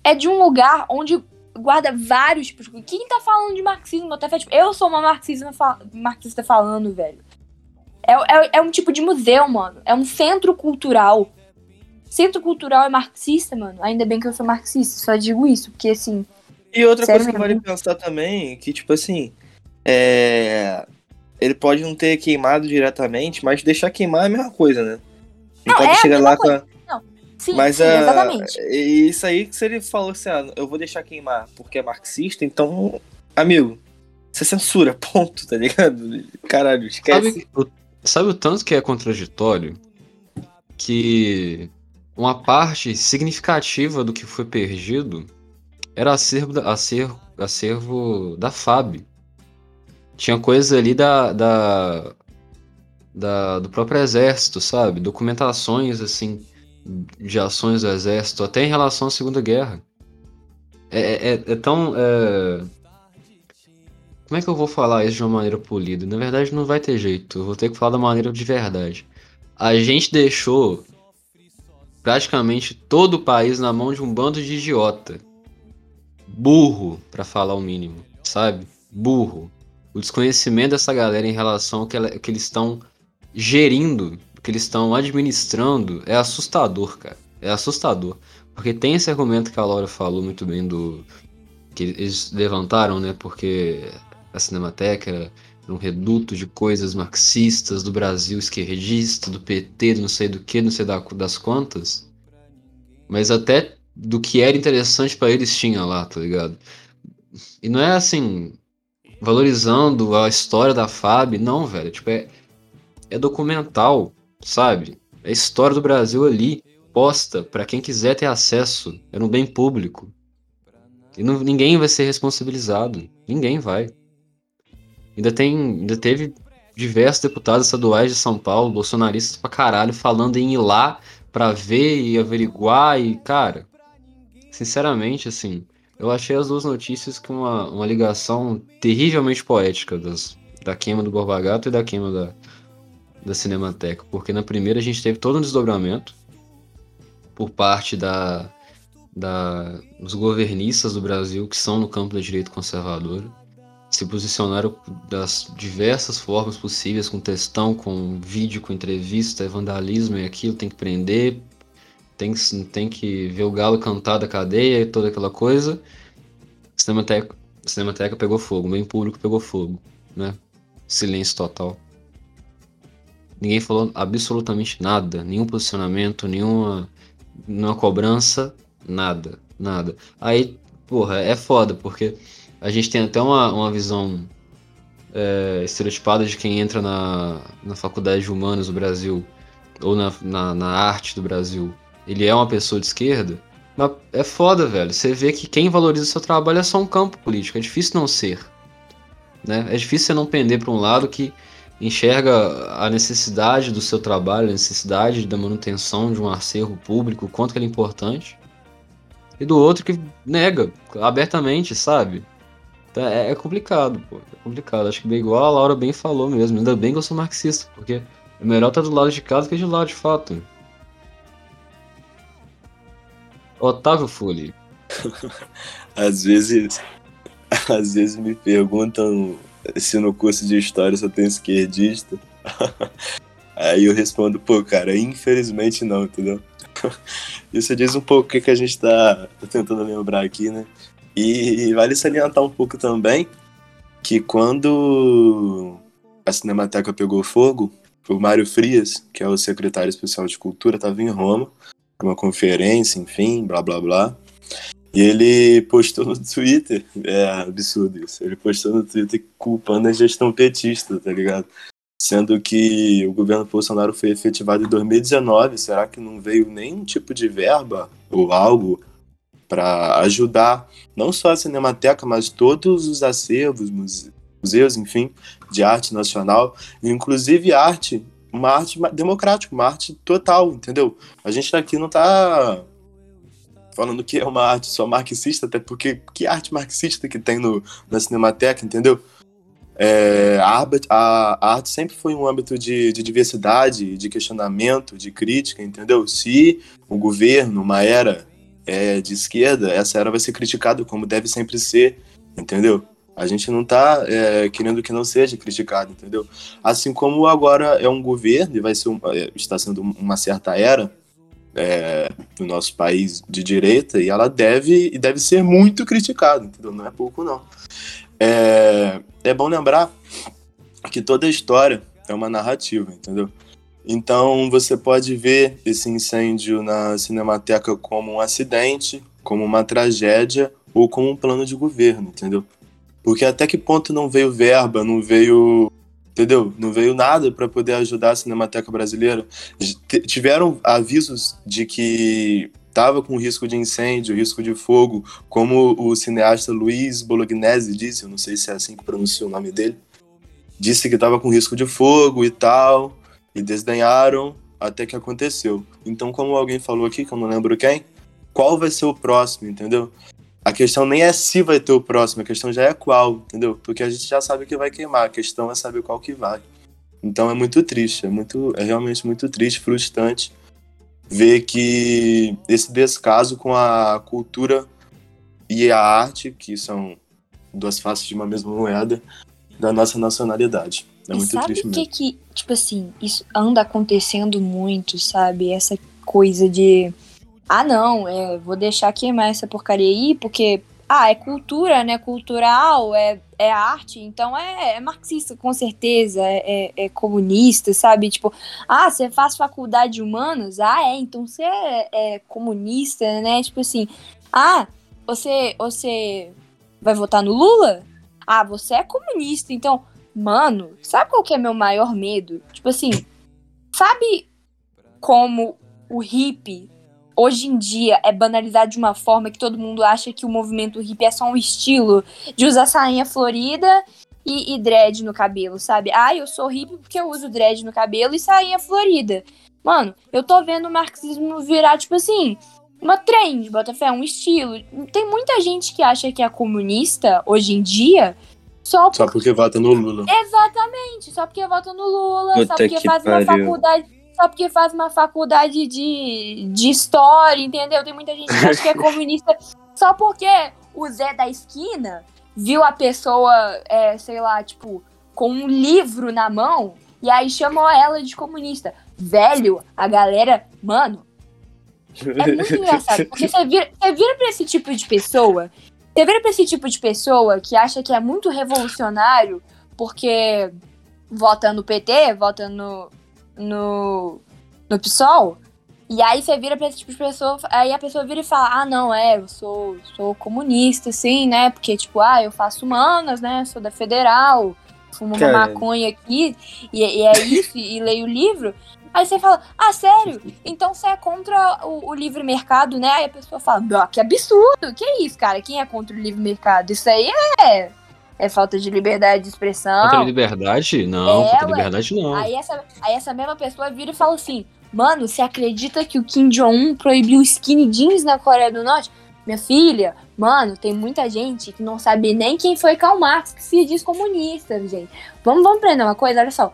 É de um lugar onde guarda vários tipos. Quem tá falando de marxismo? Até faz, tipo, eu sou uma marxista, marxista falando, velho. É, é, é um tipo de museu, mano. É um centro cultural. Centro cultural é marxista, mano. Ainda bem que eu sou marxista, só digo isso, porque assim. E outra coisa que vale pensar também, que tipo assim, é... ele pode não ter queimado diretamente, mas deixar queimar é a mesma coisa, né? Não, Não, pode é a chegar mesma lá coisa. com a... Sim, Mas sim, ah, exatamente. e isso aí que se ele falou assim, ah, eu vou deixar queimar porque é marxista, então, amigo, você censura, ponto, tá ligado? Caralho, esquece. Sabe o, sabe o tanto que é contraditório? Que uma parte significativa do que foi perdido era acervo da, acervo, acervo da FAB. Tinha coisa ali da, da, da- do próprio exército, sabe? Documentações, assim, de ações do exército, até em relação à Segunda Guerra. É, é- é tão... é, Como é que eu vou falar isso de uma maneira polida? Na verdade, não vai ter jeito. Eu vou ter que falar da maneira de verdade. A gente deixou praticamente todo o país na mão de um bando de idiota. Burro, pra falar o mínimo, sabe? Burro. O desconhecimento dessa galera em relação ao que, ela- que eles estão gerindo, que eles estão administrando, é assustador, cara. É assustador. Porque tem esse argumento que a Laura falou muito bem do, que eles levantaram, né? Porque a Cinemateca era um reduto de coisas marxistas do Brasil esquerdista, do PT, do não sei do que, não sei da- das quantas. Mas até do que era interessante pra eles tinha lá, tá ligado? E não é assim, valorizando a história da FAB, não, velho. Tipo, é, é documental, sabe? É a história do Brasil ali, posta pra quem quiser ter acesso. É um bem público. E não- ninguém vai ser responsabilizado. Ninguém vai. Ainda tem. Ainda teve diversos deputados estaduais de São Paulo, bolsonaristas pra caralho, falando em ir lá pra ver e averiguar e, cara. Sinceramente, assim, eu achei as duas notícias com uma, uma ligação terrivelmente poética das, da queima do Borba Gato e da queima da, da Cinemateca. Porque na primeira a gente teve todo um desdobramento por parte da, da, dos governistas do Brasil que são no campo da direita conservadora. Se posicionaram das diversas formas possíveis, com textão, com vídeo, com entrevista, vandalismo e aquilo, tem que prender, tem que, tem que ver o galo cantar da cadeia e toda aquela coisa. Cinemateca, Cinemateca pegou fogo, meio público pegou fogo, né? Silêncio total. Ninguém falou absolutamente nada, nenhum posicionamento, nenhuma, nenhuma cobrança, nada, nada. Aí, porra, é foda, porque a gente tem até uma, uma visão é, estereotipada de quem entra na, na faculdade de humanas do Brasil, ou na, na, na arte do Brasil. Ele é uma pessoa de esquerda, mas é foda, velho. Você vê que quem valoriza o seu trabalho é só um campo político, é difícil não ser. Né? É difícil você não pender para um lado que enxerga a necessidade do seu trabalho, a necessidade da manutenção de um acervo público, o quanto que ele é importante, e do outro que nega abertamente, sabe? Então, É, é complicado, pô. É complicado. Acho que bem igual a Laura bem falou mesmo. Ainda bem que eu sou marxista, porque é melhor estar do lado de casa que de lado de fato. Otávio Foley. Às vezes, às vezes me perguntam se no curso de história só tem esquerdista. Aí eu respondo, pô, cara, infelizmente não, entendeu? Isso diz um pouco o que, que a gente tá, tá tentando lembrar aqui, né? E vale salientar um pouco também que quando a Cinemateca pegou fogo, o Mário Frias, que é o secretário especial de cultura, estava em Roma, uma conferência, enfim, blá blá blá. E ele postou no Twitter, é absurdo isso, ele postou no Twitter culpando a gestão petista, tá ligado? Sendo que o governo Bolsonaro foi efetivado em 2019, será que não veio nenhum tipo de verba ou algo para ajudar não só a Cinemateca, mas todos os acervos, muse- museus, enfim, de arte nacional, inclusive arte, uma arte democrática, uma arte total, entendeu? A gente aqui não tá falando que é uma arte só marxista, até porque que arte marxista que tem no, na Cinemateca, entendeu? É, a, a- a arte sempre foi um âmbito de, de diversidade, de questionamento, de crítica, entendeu? Se o governo, uma era é, de esquerda, essa era vai ser criticada como deve sempre ser, entendeu? A gente não tá é, querendo que não seja criticado, entendeu? Assim como agora é um governo e vai ser um- é, está sendo uma certa era é, no nosso país de direita e ela deve e deve ser muito criticada, entendeu? Não é pouco não. É, é bom lembrar que toda história é uma narrativa, entendeu? Então você pode ver esse incêndio na Cinemateca como um acidente, como uma tragédia ou como um plano de governo, entendeu? Porque até que ponto não veio verba, não veio, entendeu? Não veio nada para poder ajudar a Cinemateca Brasileira. T- Tiveram avisos de que estava com risco de incêndio, risco de fogo, como o cineasta Luiz Bolognese disse, eu não sei se é assim que pronuncia o nome dele, disse que estava com risco de fogo e tal, e desdenharam até que aconteceu. Então, como alguém falou aqui, que eu não lembro quem, qual vai ser o próximo, entendeu? A questão nem é se vai ter o próximo, a questão já é qual, entendeu? Porque a gente já sabe que vai queimar, a questão é saber qual que vai. Então é muito triste, é muito, é realmente muito triste, frustrante ver que esse descaso com a cultura e a arte, que são duas faces de uma mesma moeda, da nossa nacionalidade. É e muito sabe triste mesmo. que que, tipo assim, isso anda acontecendo muito, sabe? Essa coisa de, ah não, é, vou deixar queimar essa porcaria aí, porque ah, é cultura, né? Cultural, é, é arte, então é, é marxista, com certeza, é, é- é comunista, sabe? Tipo, ah, você faz faculdade de humanas? Ah, é, então você é, é comunista, né? Tipo assim, ah, você, você vai votar no Lula? Ah, você é comunista, então, mano, sabe qual que é meu maior medo? Tipo assim, sabe como o hippie hoje em dia é banalizado de uma forma que todo mundo acha que o movimento hippie é só um estilo de usar sainha florida e, e dread no cabelo, sabe? Ah, eu sou hippie porque eu uso dread no cabelo e sainha florida. Mano, eu tô vendo o marxismo virar, tipo assim, uma trend, Botafé, um estilo. Tem muita gente que acha que é comunista hoje em dia só Só porque vota no Lula. Exatamente, só porque vota no Lula, Puta só porque que faz uma pariu. faculdade, só porque faz uma faculdade de, de história, entendeu? Tem muita gente que acha que é comunista só porque o Zé da esquina viu a pessoa, é, sei lá, tipo, com um livro na mão e aí chamou ela de comunista. Velho, a galera, mano, é muito engraçado, porque você vira, você vira pra esse tipo de pessoa, você vira pra esse tipo de pessoa que acha que é muito revolucionário porque vota no PT, vota no, no, no PSOL, e aí você vira pra esse tipo de pessoa, aí a pessoa vira e fala, ah, não, é, eu sou, sou comunista, assim, né, porque, tipo, ah, eu faço humanas, né, sou da Federal, fumo uma maconha aqui, e, e é isso, e leio o livro, Aí você fala, ah, sério? Então você é contra o, o livre mercado, né? Aí a pessoa fala, "Bah, que absurdo, que isso, cara? Quem é contra o livre mercado? Isso aí é, é falta de liberdade de expressão. Contra a liberdade? Não, É, contra a ué. liberdade não. Aí essa, aí essa mesma pessoa vira e fala assim: Mano, você acredita que o Kim Jong-un proibiu skinny jeans na Coreia do Norte? Minha filha, mano, tem muita gente que não sabe nem quem foi Karl Marx que se diz comunista, gente. Vamos, vamos aprender uma coisa, olha só.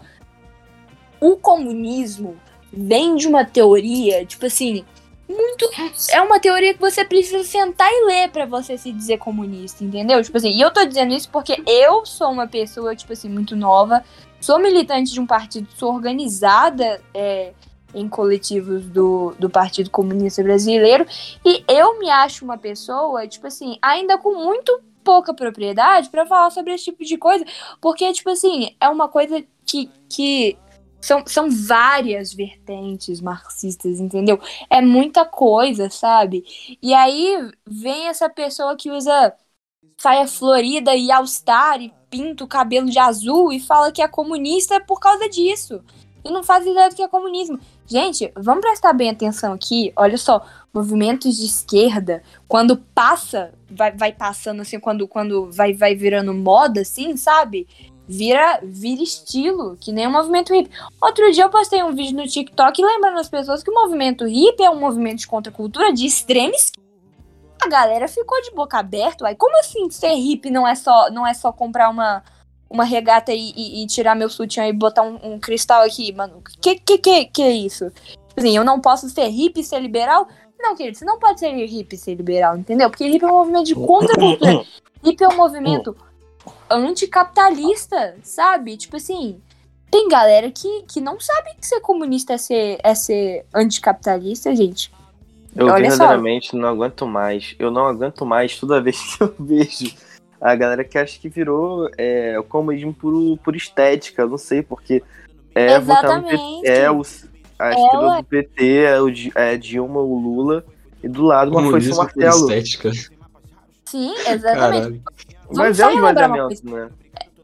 O comunismo vem de uma teoria, tipo assim, muito. É uma teoria que você precisa sentar e ler pra você se dizer comunista, entendeu? Tipo assim, e eu tô dizendo isso porque eu sou uma pessoa, tipo assim, muito nova, sou militante de um partido, sou organizada é, em coletivos do, do Partido Comunista Brasileiro, e eu me acho uma pessoa, tipo assim, ainda com muito pouca propriedade pra falar sobre esse tipo de coisa, porque, tipo assim, é uma coisa que. que são, são várias vertentes marxistas, entendeu? É muita coisa, sabe? E aí vem essa pessoa que usa saia florida e all-star e pinta o cabelo de azul e fala que é comunista por causa disso. E não faz ideia do que é comunismo. Gente, vamos prestar bem atenção aqui. Olha só, movimentos de esquerda, quando passa, vai, vai passando assim, quando, quando vai, vai virando moda, assim, sabe? Vira, vira estilo, que nem o movimento hippie. Outro dia eu postei um vídeo no TikTok lembrando as pessoas que o movimento hippie é um movimento de contracultura de extrema esquerda. A galera ficou de boca aberta. Aí, como assim ser hippie não é só, não é só comprar uma, uma regata e, e- e tirar meu sutiã e botar um, um cristal aqui, mano? Que, que, que, que é isso? Assim, eu não posso ser hippie e ser liberal? Não, querido, você não pode ser hippie e ser liberal, entendeu? Porque hippie é um movimento de contracultura. hippie é um movimento anticapitalista, sabe? Tipo assim, tem galera que, que não sabe que ser comunista é ser, é ser anticapitalista, gente. Eu Olha só. verdadeiramente não aguento mais. Eu não aguento mais toda vez que eu vejo a galera que acha que virou é, o comunismo por, por estética, não sei, porque é votar no PT, Exatamente. é o, a É, estrela ué. do PT, é, o, Di- é Dilma, o Lula, e do lado uma um por martelo. estética. Sim, exatamente. Caralho. Mas Vamos é só um esvaziamento, né?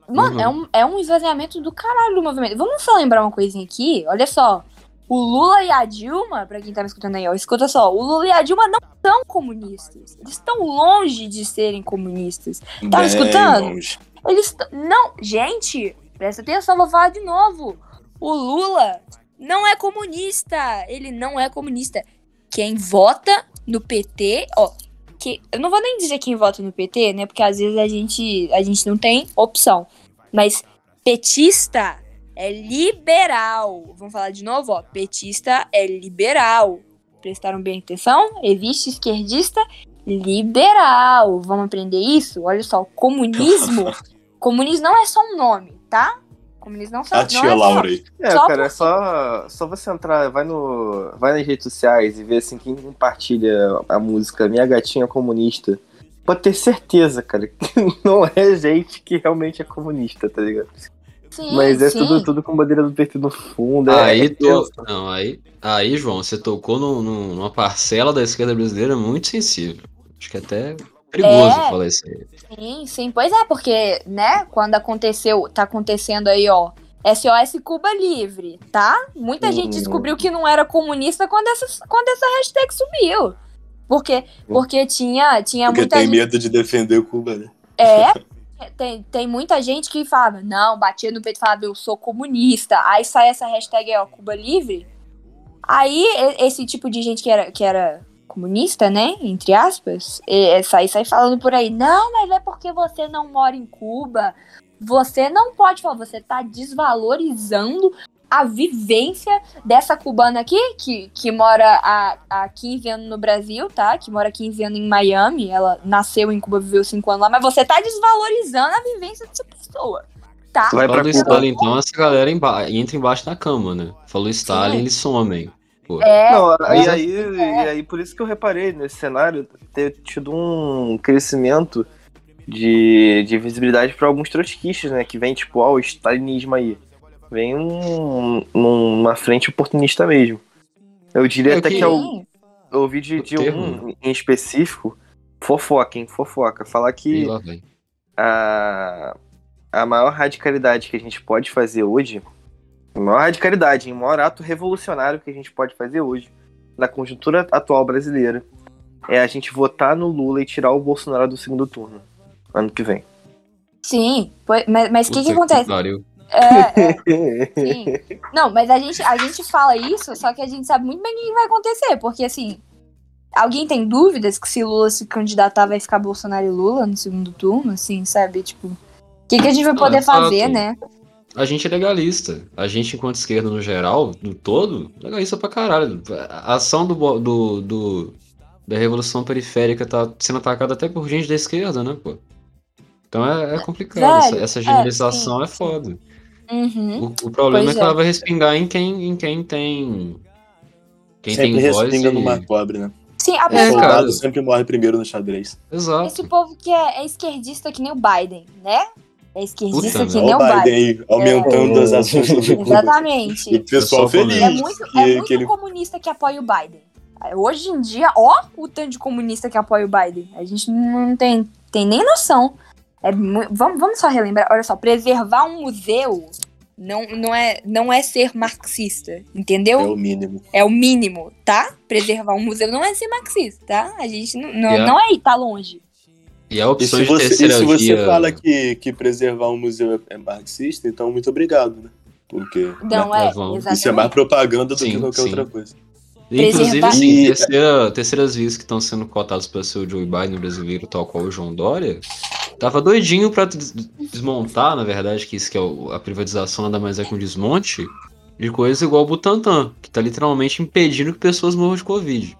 Mano, Uhum. é, um, é um esvaziamento do caralho do movimento. Vamos só lembrar uma coisinha aqui? Olha só. O Lula e a Dilma, pra quem tá me escutando aí, ó, escuta só. O Lula e a Dilma não são comunistas. Eles estão longe de serem comunistas. Tá me Bem escutando? longe. Eles não, gente, presta atenção, vou falar de novo. O Lula não é comunista, ele não é comunista. Quem vota no PT, ó, que eu não vou nem dizer quem vota no PT, né? Porque às vezes a gente a gente não tem opção. Mas petista é liberal. Vamos falar de novo, ó. Petista é liberal. Prestaram bem atenção? Existe esquerdista liberal. Vamos aprender isso? Olha só, comunismo. comunismo não é só um nome, tá? Comunismo não, só, A não tia é só Laura aí. É, Só cara, é só, só você entrar, vai no. Vai nas redes sociais e ver assim quem compartilha a música Minha Gatinha Comunista. pode ter certeza, cara, que não é gente que realmente é comunista, tá ligado? Sim, Mas é sim. tudo, tudo com bandeira do PT no fundo. é- Aí, é tu, não, aí, aí, João, você tocou num- num- numa parcela da esquerda brasileira muito sensível. Acho que é até perigoso É. falar isso aí. Sim, sim. Pois é, porque, né, quando aconteceu, tá acontecendo aí, ó, SOS Cuba Livre, tá? Muita gente Uhum. descobriu que não era comunista quando essa, quando essa hashtag subiu. Porque, porque tinha, tinha Porque muita tem gente. medo de defender Cuba, né? É, tem, tem muita gente que falava, não, batia no peito e falava, eu sou comunista. Aí sai essa hashtag ó, Cuba Livre. Aí esse tipo de gente que era, que era comunista, né, entre aspas, e- e sai, sai falando por aí, não, mas é porque você não mora em Cuba. Você não pode falar, você tá desvalorizando a vivência dessa cubana aqui, que, que mora há, há 15 anos no Brasil, tá? Que mora 15 anos em Miami. Ela nasceu em Cuba, viveu 5 anos lá, mas você tá desvalorizando a vivência dessa pessoa, tá? Vai Falando pra Cuba. Stalin, então, essa galera emba entra embaixo da cama, né? Falou Stalin, Sim. eles somem. Pô. É, Não, aí, é. aí, e aí por isso que eu reparei nesse cenário ter tido um crescimento de, de visibilidade para alguns trotskistas, né? Que vem tipo, ó, o stalinismo aí. Vem um, num- numa frente oportunista mesmo. Eu diria É até que- que eu, Sim. eu ouvi de, de um em específico, fofoca, hein? Fofoca. Falar E que a, a maior radicalidade que a gente pode fazer hoje, a maior radicalidade, hein, o maior ato revolucionário que a gente pode fazer hoje, na conjuntura atual brasileira, é a gente votar no Lula e tirar o Bolsonaro do segundo turno, ano que vem. Sim, mas mas o que, que acontece? pariu. É, é, sim. Não, mas a gente, a gente fala isso, só que a gente sabe muito bem o que vai acontecer, porque assim, alguém tem dúvidas que se Lula se candidatar vai ficar Bolsonaro e Lula no segundo turno, assim, sabe? Tipo, o que, que a gente vai poder é fazer, né? A gente é legalista. A gente, enquanto esquerda no geral, no todo, legalista pra caralho. A ação do, do, do- da revolução periférica tá sendo atacada até por gente da esquerda, né, pô? Então é, é complicado. essa, Velho, essa é, generalização é, sim, sim. foda. Uhum. O, o problema é que é. ela vai respingar em quem, em quem tem. Quem sempre tem voz. respinga E... no mar pobre, né? Sim, a É, pessoa, cara. soldado sempre morre primeiro no xadrez. Exato. esse povo que é, é esquerdista que nem o Biden, né? É esquerdista Puta que nem o Biden Biden. aumentando É. as ações Cuba. Exatamente. E o pessoal feliz. É muito, é que, muito que ele comunista que apoia o Biden. Hoje em dia, ó, o tanto de comunista que apoia o Biden. A gente não tem, tem nem noção. É vamos, vamos só relembrar, olha só, preservar um museu não, não, é, não é ser marxista, é entendeu? o mínimo. É o mínimo, tá? Preservar um museu não é ser marxista, tá? A gente não, não, Yeah. não é ir, tá longe. E a E opção se de você, e terceira se você via. fala que, que preservar um museu é, é marxista, então muito obrigado, né? Porque Não É, é, exatamente. isso é mais propaganda do Sim, que qualquer sim. outra coisa. Inclusive, Preservar- E- terceira, terceiras vias que estão sendo cotadas para ser o Joe Biden brasileiro, tal qual o João Dória, tava doidinho para desmontar, na verdade, que isso que é o- a privatização nada mais é que um desmonte de coisas igual o Butantan, que tá literalmente impedindo que pessoas morram de Covid.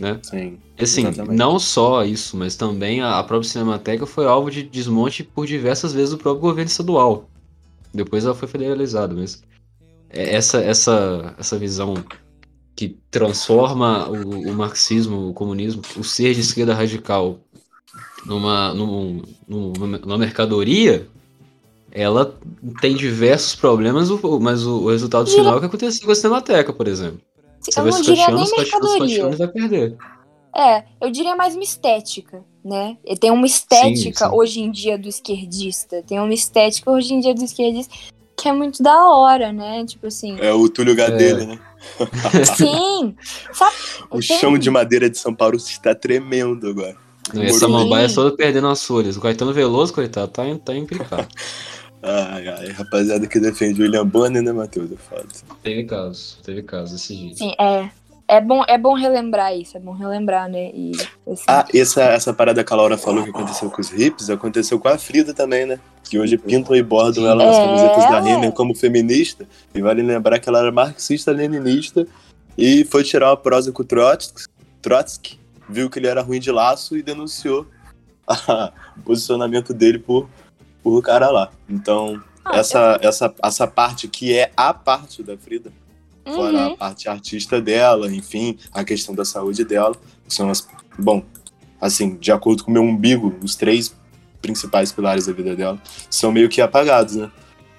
Né? Sim. Assim, Exatamente. não só isso, mas também a, a própria Cinemateca foi alvo de desmonte por diversas vezes do próprio governo estadual. Depois ela foi federalizada, mas é essa essa essa visão que transforma o, o marxismo, o comunismo, o ser de esquerda radical numa, num- num- numa mercadoria, ela tem diversos problemas, mas o, o resultado final é o que aconteceu com a Cinemateca, por exemplo. Você Eu não diria nem mercadoria. fatiando vai perder. É, eu diria mais uma estética, né? E Tem uma estética sim. hoje em dia do esquerdista. Tem uma estética hoje em dia do esquerdista que é muito da hora, né? Tipo assim. É o Túlio Gadelha, né? Sim! Sabe? O tem- chão de madeira de São Paulo está tremendo agora. Não, essa Sim. mambaia é toda perdendo as folhas. O Caetano Veloso, coitado, tá, em- tá implicado. Ai, ai, rapaziada que defende o William Bonner, né, Matheus? É foda. teve caso, teve caso desse jeito. Sim, é. É bom, é bom relembrar isso, é bom relembrar, né? E, assim, Ah, essa, essa parada que a Laura falou que aconteceu com os hips, aconteceu com a Frida também, né? Que hoje pintam e bordam ela nas É. camisetas da Renner como feminista. E vale lembrar que ela era marxista-leninista e foi tirar uma prosa com o Trotsky, Trotsky, viu que ele era ruim de laço e denunciou a- o posicionamento dele por, por o cara lá. Então, Ah, essa, essa, essa parte que é a parte da Frida, fora uhum. a parte artista dela, enfim, a questão da saúde dela, que são as. Bom, assim, de acordo com o meu umbigo, os três principais pilares da vida dela, são meio que apagados, né?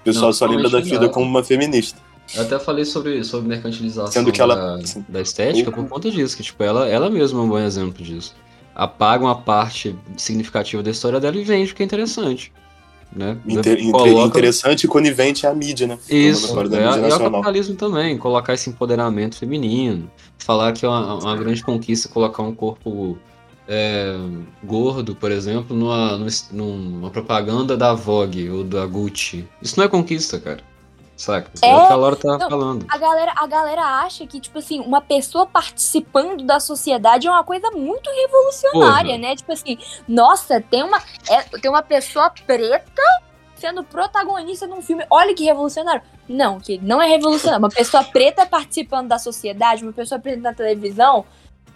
O pessoal Não, só lembra da Frida como uma feminista. Eu até falei sobre, sobre mercantilização Sendo que ela- da, sim. da estética por conta disso, que tipo, ela, ela mesma é um bom exemplo disso. Apaga uma parte significativa da história dela e vende, porque é interessante. Né? Inter- Coloca- interessante e conivente à mídia, né? Isso, agora da é, mídia e é o capitalismo também, colocar esse empoderamento feminino, falar que é uma, uma grande conquista colocar um corpo é, gordo, por exemplo, numa, numa propaganda da Vogue ou da Gucci. Isso não é conquista, cara. Saca? É, É, o que a Laura tá não, falando. A galera, a galera acha que, tipo assim, uma pessoa participando da sociedade é uma coisa muito revolucionária, Porra. né? Tipo assim, nossa, tem uma, é, tem uma pessoa preta sendo protagonista num filme. Olha que revolucionário. Não, que não é revolucionário. Uma pessoa preta participando da sociedade, uma pessoa preta na televisão.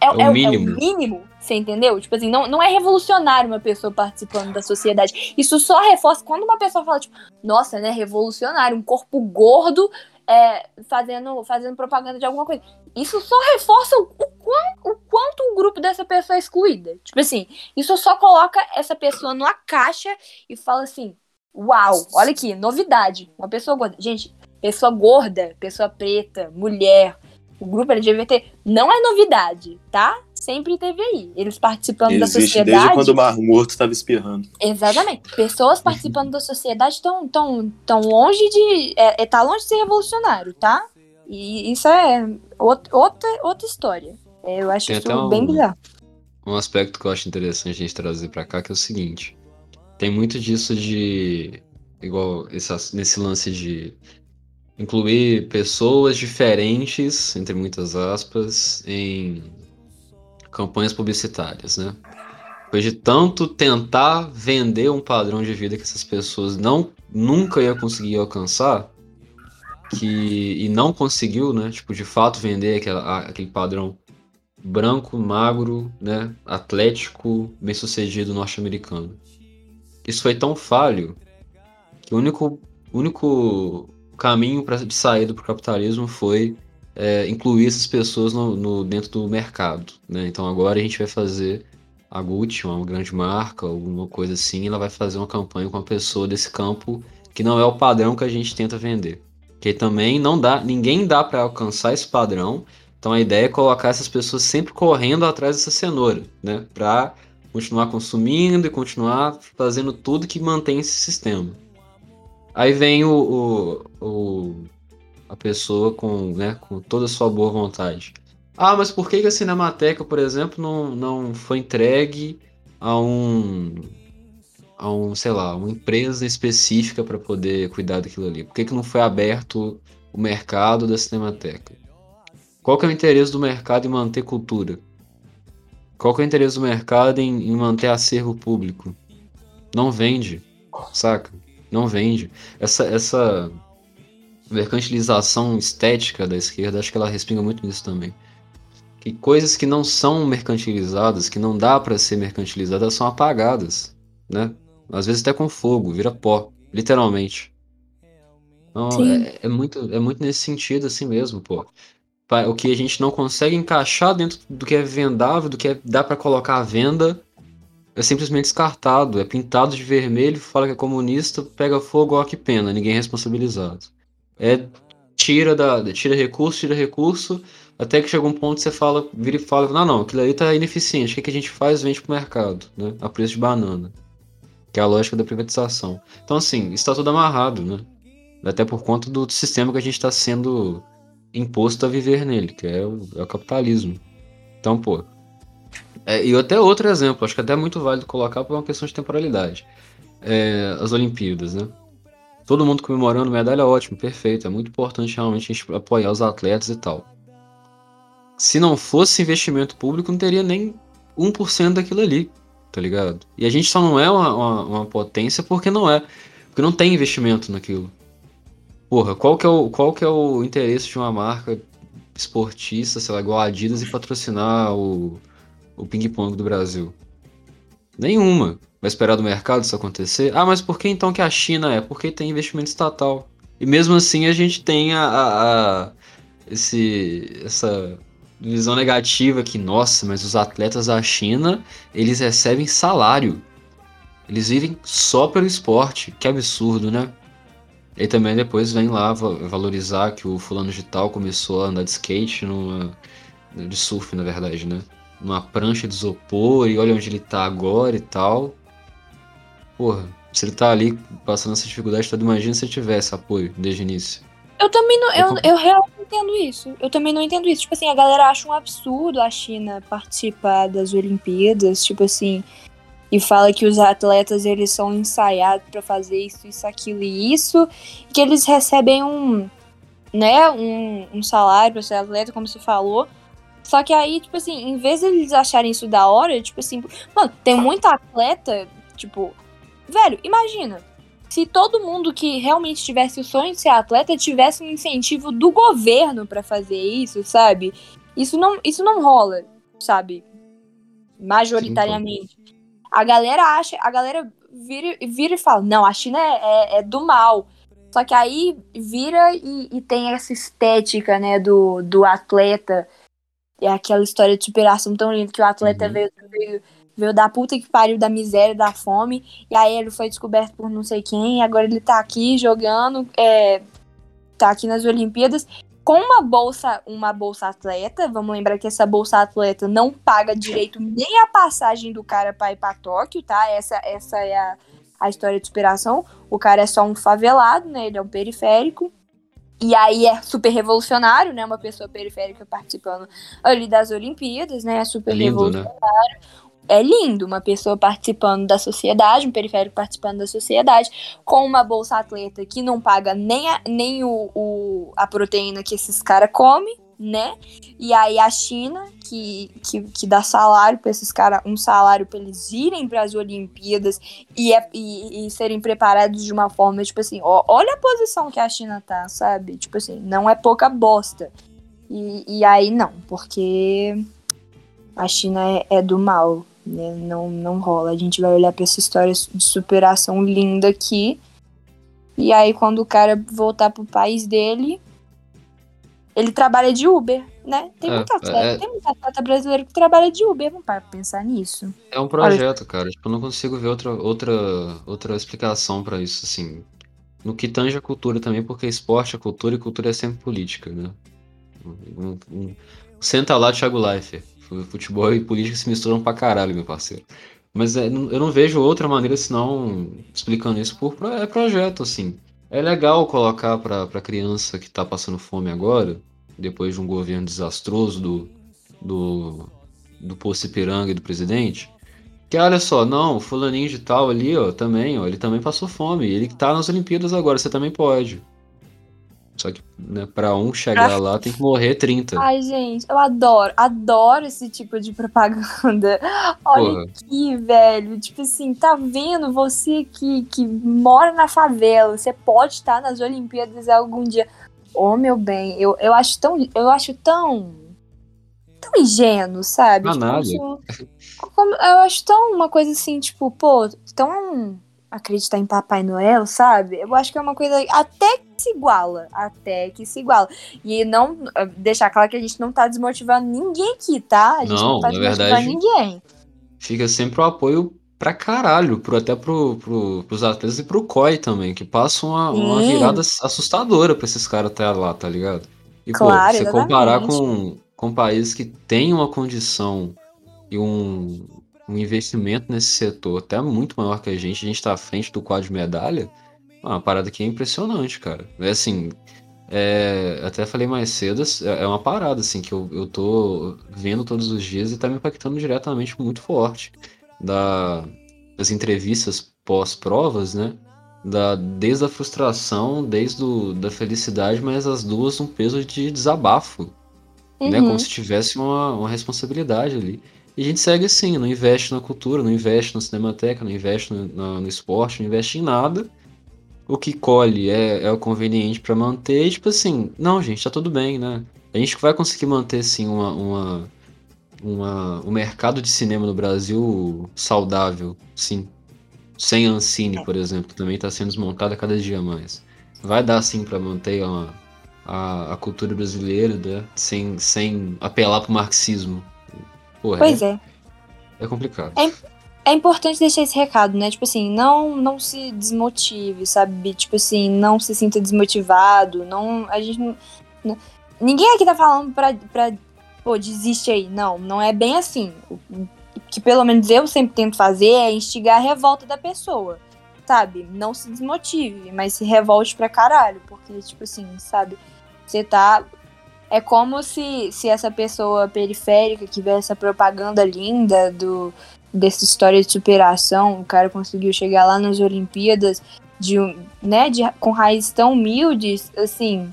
É, É o é- é mínimo. o mínimo, você entendeu? Tipo assim, não, não é revolucionário uma pessoa participando da sociedade. Isso só reforça quando uma pessoa fala, tipo, nossa, né, revolucionário, um corpo gordo é, fazendo, fazendo propaganda de alguma coisa. Isso só reforça o, o, quan- o quanto o grupo dessa pessoa é excluída. Tipo assim, isso só coloca essa pessoa numa caixa e fala assim: Uau, olha aqui, novidade. Uma pessoa gorda. Gente, pessoa gorda, pessoa preta, mulher, o grupo LGBT não é novidade, tá? Sempre teve aí. Eles participando da Existe sociedade. desde quando o Mar Morto estava espirrando. Exatamente. Pessoas participando da sociedade estão tão, tão longe de. É, é, tá longe de ser revolucionário, tá? E isso é out- outra, outra história. É, Eu acho Tem isso um- bem bizarro. Um aspecto que eu acho interessante a gente trazer pra cá que é o seguinte: tem muito disso de. igual esse, nesse lance de incluir pessoas diferentes, entre muitas aspas, em campanhas publicitárias, né? Depois de tanto tentar vender um padrão de vida que essas pessoas não nunca ia conseguir alcançar, que e não conseguiu, né? Tipo, de fato vender aquela, aquele padrão branco, magro, né? Atlético, bem-sucedido norte-americano. Isso foi tão falho que o único, único caminho para de saída para o capitalismo foi é, incluir essas pessoas no, no- dentro do mercado, né? Então agora a gente vai fazer a Gucci, uma grande marca, alguma coisa assim, ela vai fazer uma campanha com uma pessoa desse campo que não é o padrão que a gente tenta vender. Que também não dá, ninguém dá para alcançar esse padrão. Então a ideia é colocar essas pessoas sempre correndo atrás dessa cenoura, né? Para continuar consumindo e continuar fazendo tudo que mantém esse sistema. Aí vem o, o, o- a pessoa com, né, com toda a sua boa vontade. Ah, mas por que, que a Cinemateca, por exemplo, não, não foi entregue a um a um, sei lá, uma empresa específica para poder cuidar daquilo ali? Por que, que não foi aberto o mercado da Cinemateca? Qual que é o interesse do mercado em manter cultura? Qual que é o interesse do mercado em, em manter acervo público? Não vende, saca? Não vende. Essa, essa mercantilização estética da esquerda, acho que ela respinga muito nisso também. Que coisas que não são mercantilizadas, que não dá para ser mercantilizadas, são apagadas, né? Às vezes até com fogo, vira pó, literalmente. Então, é, é muito, é muito nesse sentido assim mesmo, pô. O que a gente não consegue encaixar dentro do que é vendável, do que é- dá para colocar à venda, é simplesmente descartado, é pintado de vermelho, fala que é comunista, pega fogo, ó que pena, ninguém é responsabilizado. É tira da tira recurso, tira recurso, até que chega um ponto que você fala, vira e fala, não, não, aquilo ali tá ineficiente, o que, que a gente faz? Vende pro mercado, né? A preço de banana. Que é a lógica da privatização. Então, assim, isso tá tudo amarrado, né? Até por conta do sistema que a gente está sendo imposto a viver nele, que é o, é o capitalismo. Então, pô. É, e até outro exemplo, acho que até é muito válido colocar por uma questão de temporalidade. É, as Olimpíadas, né? Todo mundo comemorando medalha, ótimo, perfeito. É muito importante realmente a gente apoiar os atletas e tal. Se não fosse investimento público, não teria nem 1% daquilo ali, tá ligado? E a gente só não é uma, uma, uma potência porque não é. Porque não tem investimento naquilo. Porra, qual que é o, qual que é o interesse de uma marca esportista, sei lá, igual a Adidas, e patrocinar o, o ping-pong do Brasil? Nenhuma. Vai esperar do mercado isso acontecer? Ah, mas por que então que a China é? Porque tem investimento estatal. E mesmo assim a gente tem a, a- a- esse, essa visão negativa que, nossa, mas os atletas da China, eles recebem salário. Eles vivem só pelo esporte. Que absurdo, né? E também depois vem lá va- valorizar que o fulano de tal começou a andar de skate numa. de surf, na verdade, né? Numa prancha de isopor e olha onde ele tá agora e tal. Porra, se ele tá ali passando essa dificuldade toda, imagina se ele tivesse apoio desde o início. Eu também não. Eu, Eu- realmente não entendo isso. Eu também não entendo isso. Tipo assim, a galera acha um absurdo a China participar das Olimpíadas, tipo assim. E fala que os atletas eles são ensaiados pra fazer isso, isso, aquilo e isso. E que eles recebem um. Né, um, um salário pra ser atleta, como você falou. Só que aí, tipo assim, em vez de eles acharem isso da hora, tipo assim. Mano, tem muito atleta, tipo. Velho, imagina se todo mundo que realmente tivesse o sonho de ser atleta tivesse um incentivo do governo pra fazer isso, sabe? Isso não, isso não rola, sabe? Majoritariamente. a galera acha, a galera vira, vira e fala, não, a China é, é- é do mal. Só que aí vira e, e tem essa estética, né, do, do atleta. É aquela história de superação tão linda que o atleta Uhum. veio, veio, veio da puta que pariu, da miséria, da fome. E aí ele foi descoberto por não sei quem, e agora ele tá aqui jogando, é, tá aqui nas Olimpíadas com uma bolsa, uma bolsa atleta. Vamos lembrar que essa bolsa atleta não paga direito nem a passagem do cara pra ir pra Tóquio, tá? Essa, essa é a, a história de superação. O cara é só um favelado, né? Ele é um periférico. E aí é super revolucionário, né? Uma pessoa periférica participando ali das Olimpíadas, né? É super É lindo, revolucionário né? é lindo uma pessoa participando da sociedade, um periférico participando da sociedade, com uma bolsa atleta que não paga nem a, nem o, o- a proteína que esses caras comem, né? E aí a China, que, que, que dá salário para esses caras, um salário para eles irem para as Olimpíadas e, é- e, e serem preparados de uma forma, tipo assim, ó, olha a posição que a China tá, sabe? Tipo assim, não é pouca bosta. E, e aí não, porque a China é, é do mal, né? Não, não rola. A gente vai olhar pra essa história de superação linda aqui. E aí, quando o cara voltar pro país dele, ele trabalha de Uber, né? Tem É, muito atleta, é- tem muito atleta brasileiro que trabalha de Uber. Vamos parar pra pensar nisso. É um projeto, cara. Tipo, eu não consigo ver outra, outra, outra explicação pra isso, assim. No que tange a cultura também, porque esporte é cultura e cultura é sempre política, né? Um- um- Senta lá, Thiago Leifert. Futebol e política se misturam pra caralho, meu parceiro. Mas é, não- eu não vejo outra maneira senão explicando isso por é projeto, assim. É legal colocar pra, pra criança que tá passando fome agora, depois de um governo desastroso do, do, do Poço Ipiranga e do presidente, que olha só, não, fulaninho de tal ali, ó, também, ó, ele também passou fome, ele que tá nas Olimpíadas agora, você também pode. Só que, né, pra um chegar lá tem que morrer 30. Ai, gente, eu adoro, adoro esse tipo de propaganda. Olha Porra. aqui, velho. Tipo assim, tá vendo? Você que, que mora na favela, você pode estar nas Olimpíadas algum dia. Ô, meu bem, eu, eu acho tão. Eu acho tão. tão ingênuo, sabe? Ah, Tipo, nada. como- eu acho tão uma coisa assim, tipo, pô, tão acreditar em Papai Noel, sabe? Eu acho que é uma coisa até que se iguala, até que se iguala. E não deixar claro que a gente não tá desmotivando ninguém aqui, tá? A gente não, Não, tá desmotivando verdade- ninguém. Fica sempre o apoio pra caralho, pro, até pro, pro, pros atletas e pro COI também, que passa uma, uma virada assustadora pra esses caras até lá, tá ligado? E, Claro, pô, você comparar exatamente. com, com países que têm uma condição e um, um investimento nesse setor até muito maior que a gente, a gente tá à frente do quadro de medalha, é uma parada que é impressionante, cara. É assim, é, até falei mais cedo, é é uma parada assim que eu, eu tô vendo todos os dias e tá me impactando diretamente muito forte. Da, das entrevistas pós-provas, né? Da, desde a frustração, desde o, da felicidade, mas as duas um peso de desabafo, né? Uhum. Como se tivesse uma, uma responsabilidade ali. E a gente segue assim, não investe na cultura, não investe na cinemateca, não investe no, na- no esporte, não investe em nada. O que colhe é, é o conveniente pra manter, e tipo assim, não, gente, tá tudo bem, né? A gente vai conseguir manter, sim, uma, uma, uma, um mercado de cinema no Brasil saudável, sim. Sem Ancine, por exemplo, que também tá sendo desmontada cada dia mais. Vai dar, sim, pra manter uma, a, a cultura brasileira, né? Sem, sem apelar pro marxismo. Porra, Pois é. é complicado. É importante deixar esse recado, né? Tipo assim, não, não se desmotive, sabe? Tipo assim, não se sinta desmotivado. Não, a gente não, não- ninguém aqui tá falando pra, pra pô, desiste aí. Não, não é bem assim. O que pelo menos eu sempre tento fazer é instigar a revolta da pessoa, sabe? Não se desmotive, mas se revolte pra caralho. Porque, tipo assim, sabe? Você tá. É como se, se essa pessoa periférica que vê essa propaganda linda do, dessa história de superação, o cara conseguiu chegar lá nas Olimpíadas de, né, de, com raízes tão humildes, assim.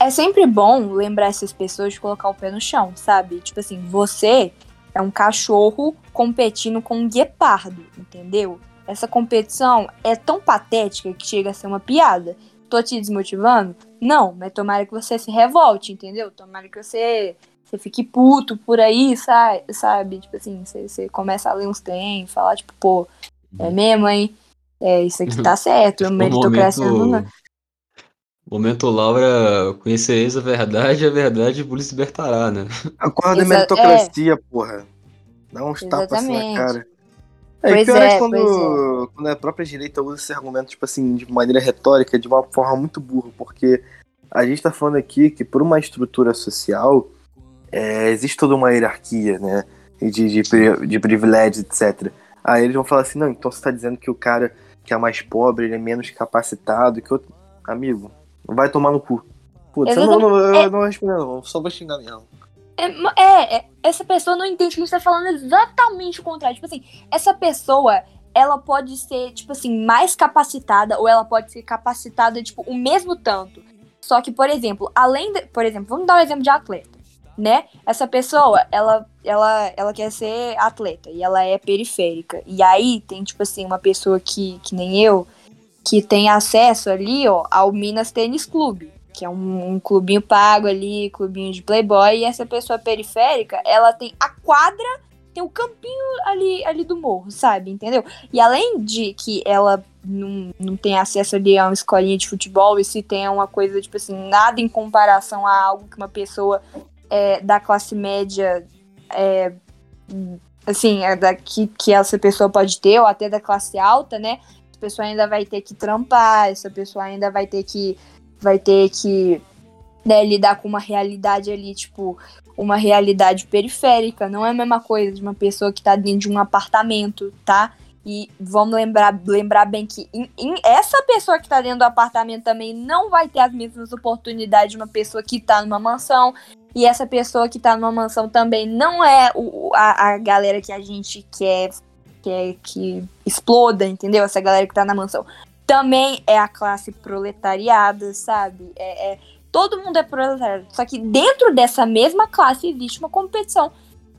É sempre bom lembrar essas pessoas de colocar o pé no chão, sabe? Tipo assim, você é um cachorro competindo com um guepardo, entendeu? Essa competição é tão patética que chega a ser uma piada. Tô te desmotivando? Não, mas tomara que você se revolte, entendeu? Tomara que você você fique puto por aí, sabe? sabe? Tipo assim, você, você começa a ler uns trem, falar, tipo, pô, é mesmo, hein? É, isso aqui tá certo, a No meritocracia não... momento, momento Laura, conhecereis a verdade, a verdade vos libertará, né? Acorda Exa- meritocracia, porra. Dá uns tapas assim na Exatamente. cara. É, Pois pior é, é, quando, pois quando a própria direita usa esse argumento, tipo assim, de maneira retórica, de uma forma muito burra, porque a gente tá falando aqui que por uma estrutura social é, existe toda uma hierarquia, né? De, de, de privilégios, etc. Aí eles vão falar assim, não, então você tá dizendo que o cara que é mais pobre, ele é menos capacitado que outro. Amigo, vai tomar no cu. Putz, eu não, não, eu É- não vou responder, não, só vou xingar mesmo. É, é, é, essa pessoa não entende que a gente tá falando exatamente o contrário. Tipo assim, essa pessoa, ela pode ser, tipo assim, mais capacitada ou ela pode ser capacitada, tipo, o mesmo tanto. Só que, por exemplo, além de, por exemplo, vamos dar um exemplo de atleta, né? Essa pessoa, ela, ela, ela quer ser atleta e ela é periférica. E aí tem, tipo assim, uma pessoa que, que nem eu, que tem acesso ali, ó, ao Minas Tênis Clube, que é um, um clubinho pago ali, clubinho de playboy, e essa pessoa periférica, ela tem a quadra, tem o campinho ali, ali do morro, sabe? Entendeu? E além de que ela não, não tem acesso ali a uma escolinha de futebol, e se tem uma coisa, tipo assim, nada em comparação a algo que uma pessoa é, da classe média é, assim, é da, que, que essa pessoa pode ter, ou até da classe alta, né? Essa pessoa ainda vai ter que trampar, essa pessoa ainda vai ter que vai ter que né, lidar com uma realidade ali, tipo, uma realidade periférica. Não é a mesma coisa de uma pessoa que tá dentro de um apartamento, tá? E vamos lembrar, lembrar bem que essa pessoa que tá dentro do apartamento também não vai ter as mesmas oportunidades de uma pessoa que tá numa mansão. E essa pessoa que tá numa mansão também não é o, a, a galera que a gente quer, quer que exploda, entendeu? Essa galera que tá na mansão também é a classe proletariada, sabe? É, é- todo mundo é proletariado. Só que dentro dessa mesma classe existe uma competição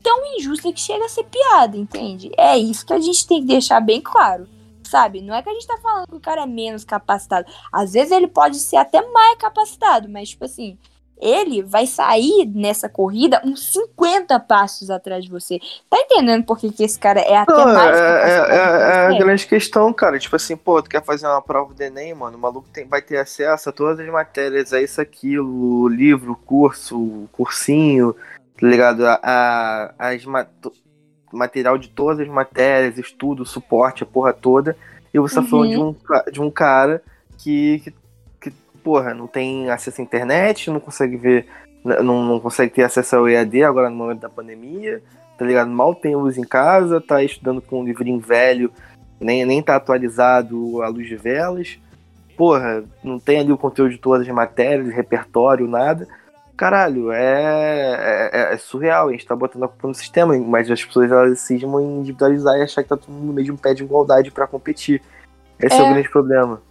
tão injusta que chega a ser piada, entende? É isso que a gente tem que deixar bem claro. Sabe? Não é que a gente tá falando que o cara é menos capacitado. Às vezes ele pode ser até mais capacitado, mas, tipo assim, ele vai sair nessa corrida uns 50 passos atrás de você. Tá entendendo por que, que esse cara é até Não, mais é, é- é- é a você? grande questão, cara. Tipo assim, pô, tu quer fazer uma prova do Enem, mano, o maluco tem, vai ter acesso a todas as matérias, a isso, aquilo, livro, curso, cursinho, tá ligado? A, a- as ma- to- material de todas as matérias, estudo, suporte, a porra toda. E você tá falando de um, ca- de um cara que, que, porra, não tem acesso à internet, não consegue ver, não, não consegue ter acesso ao EAD agora no momento da pandemia tá ligado? Mal tem luz em casa, tá estudando com um livrinho velho, nem, nem tá atualizado à luz de velas. Porra, não tem ali o conteúdo de todas as matérias, repertório, nada. Caralho, é, é, é surreal, a gente tá botando a culpa no sistema, mas as pessoas elas cismam em individualizar e achar que tá todo mundo no mesmo pé de igualdade pra competir. Esse é, É. o grande problema.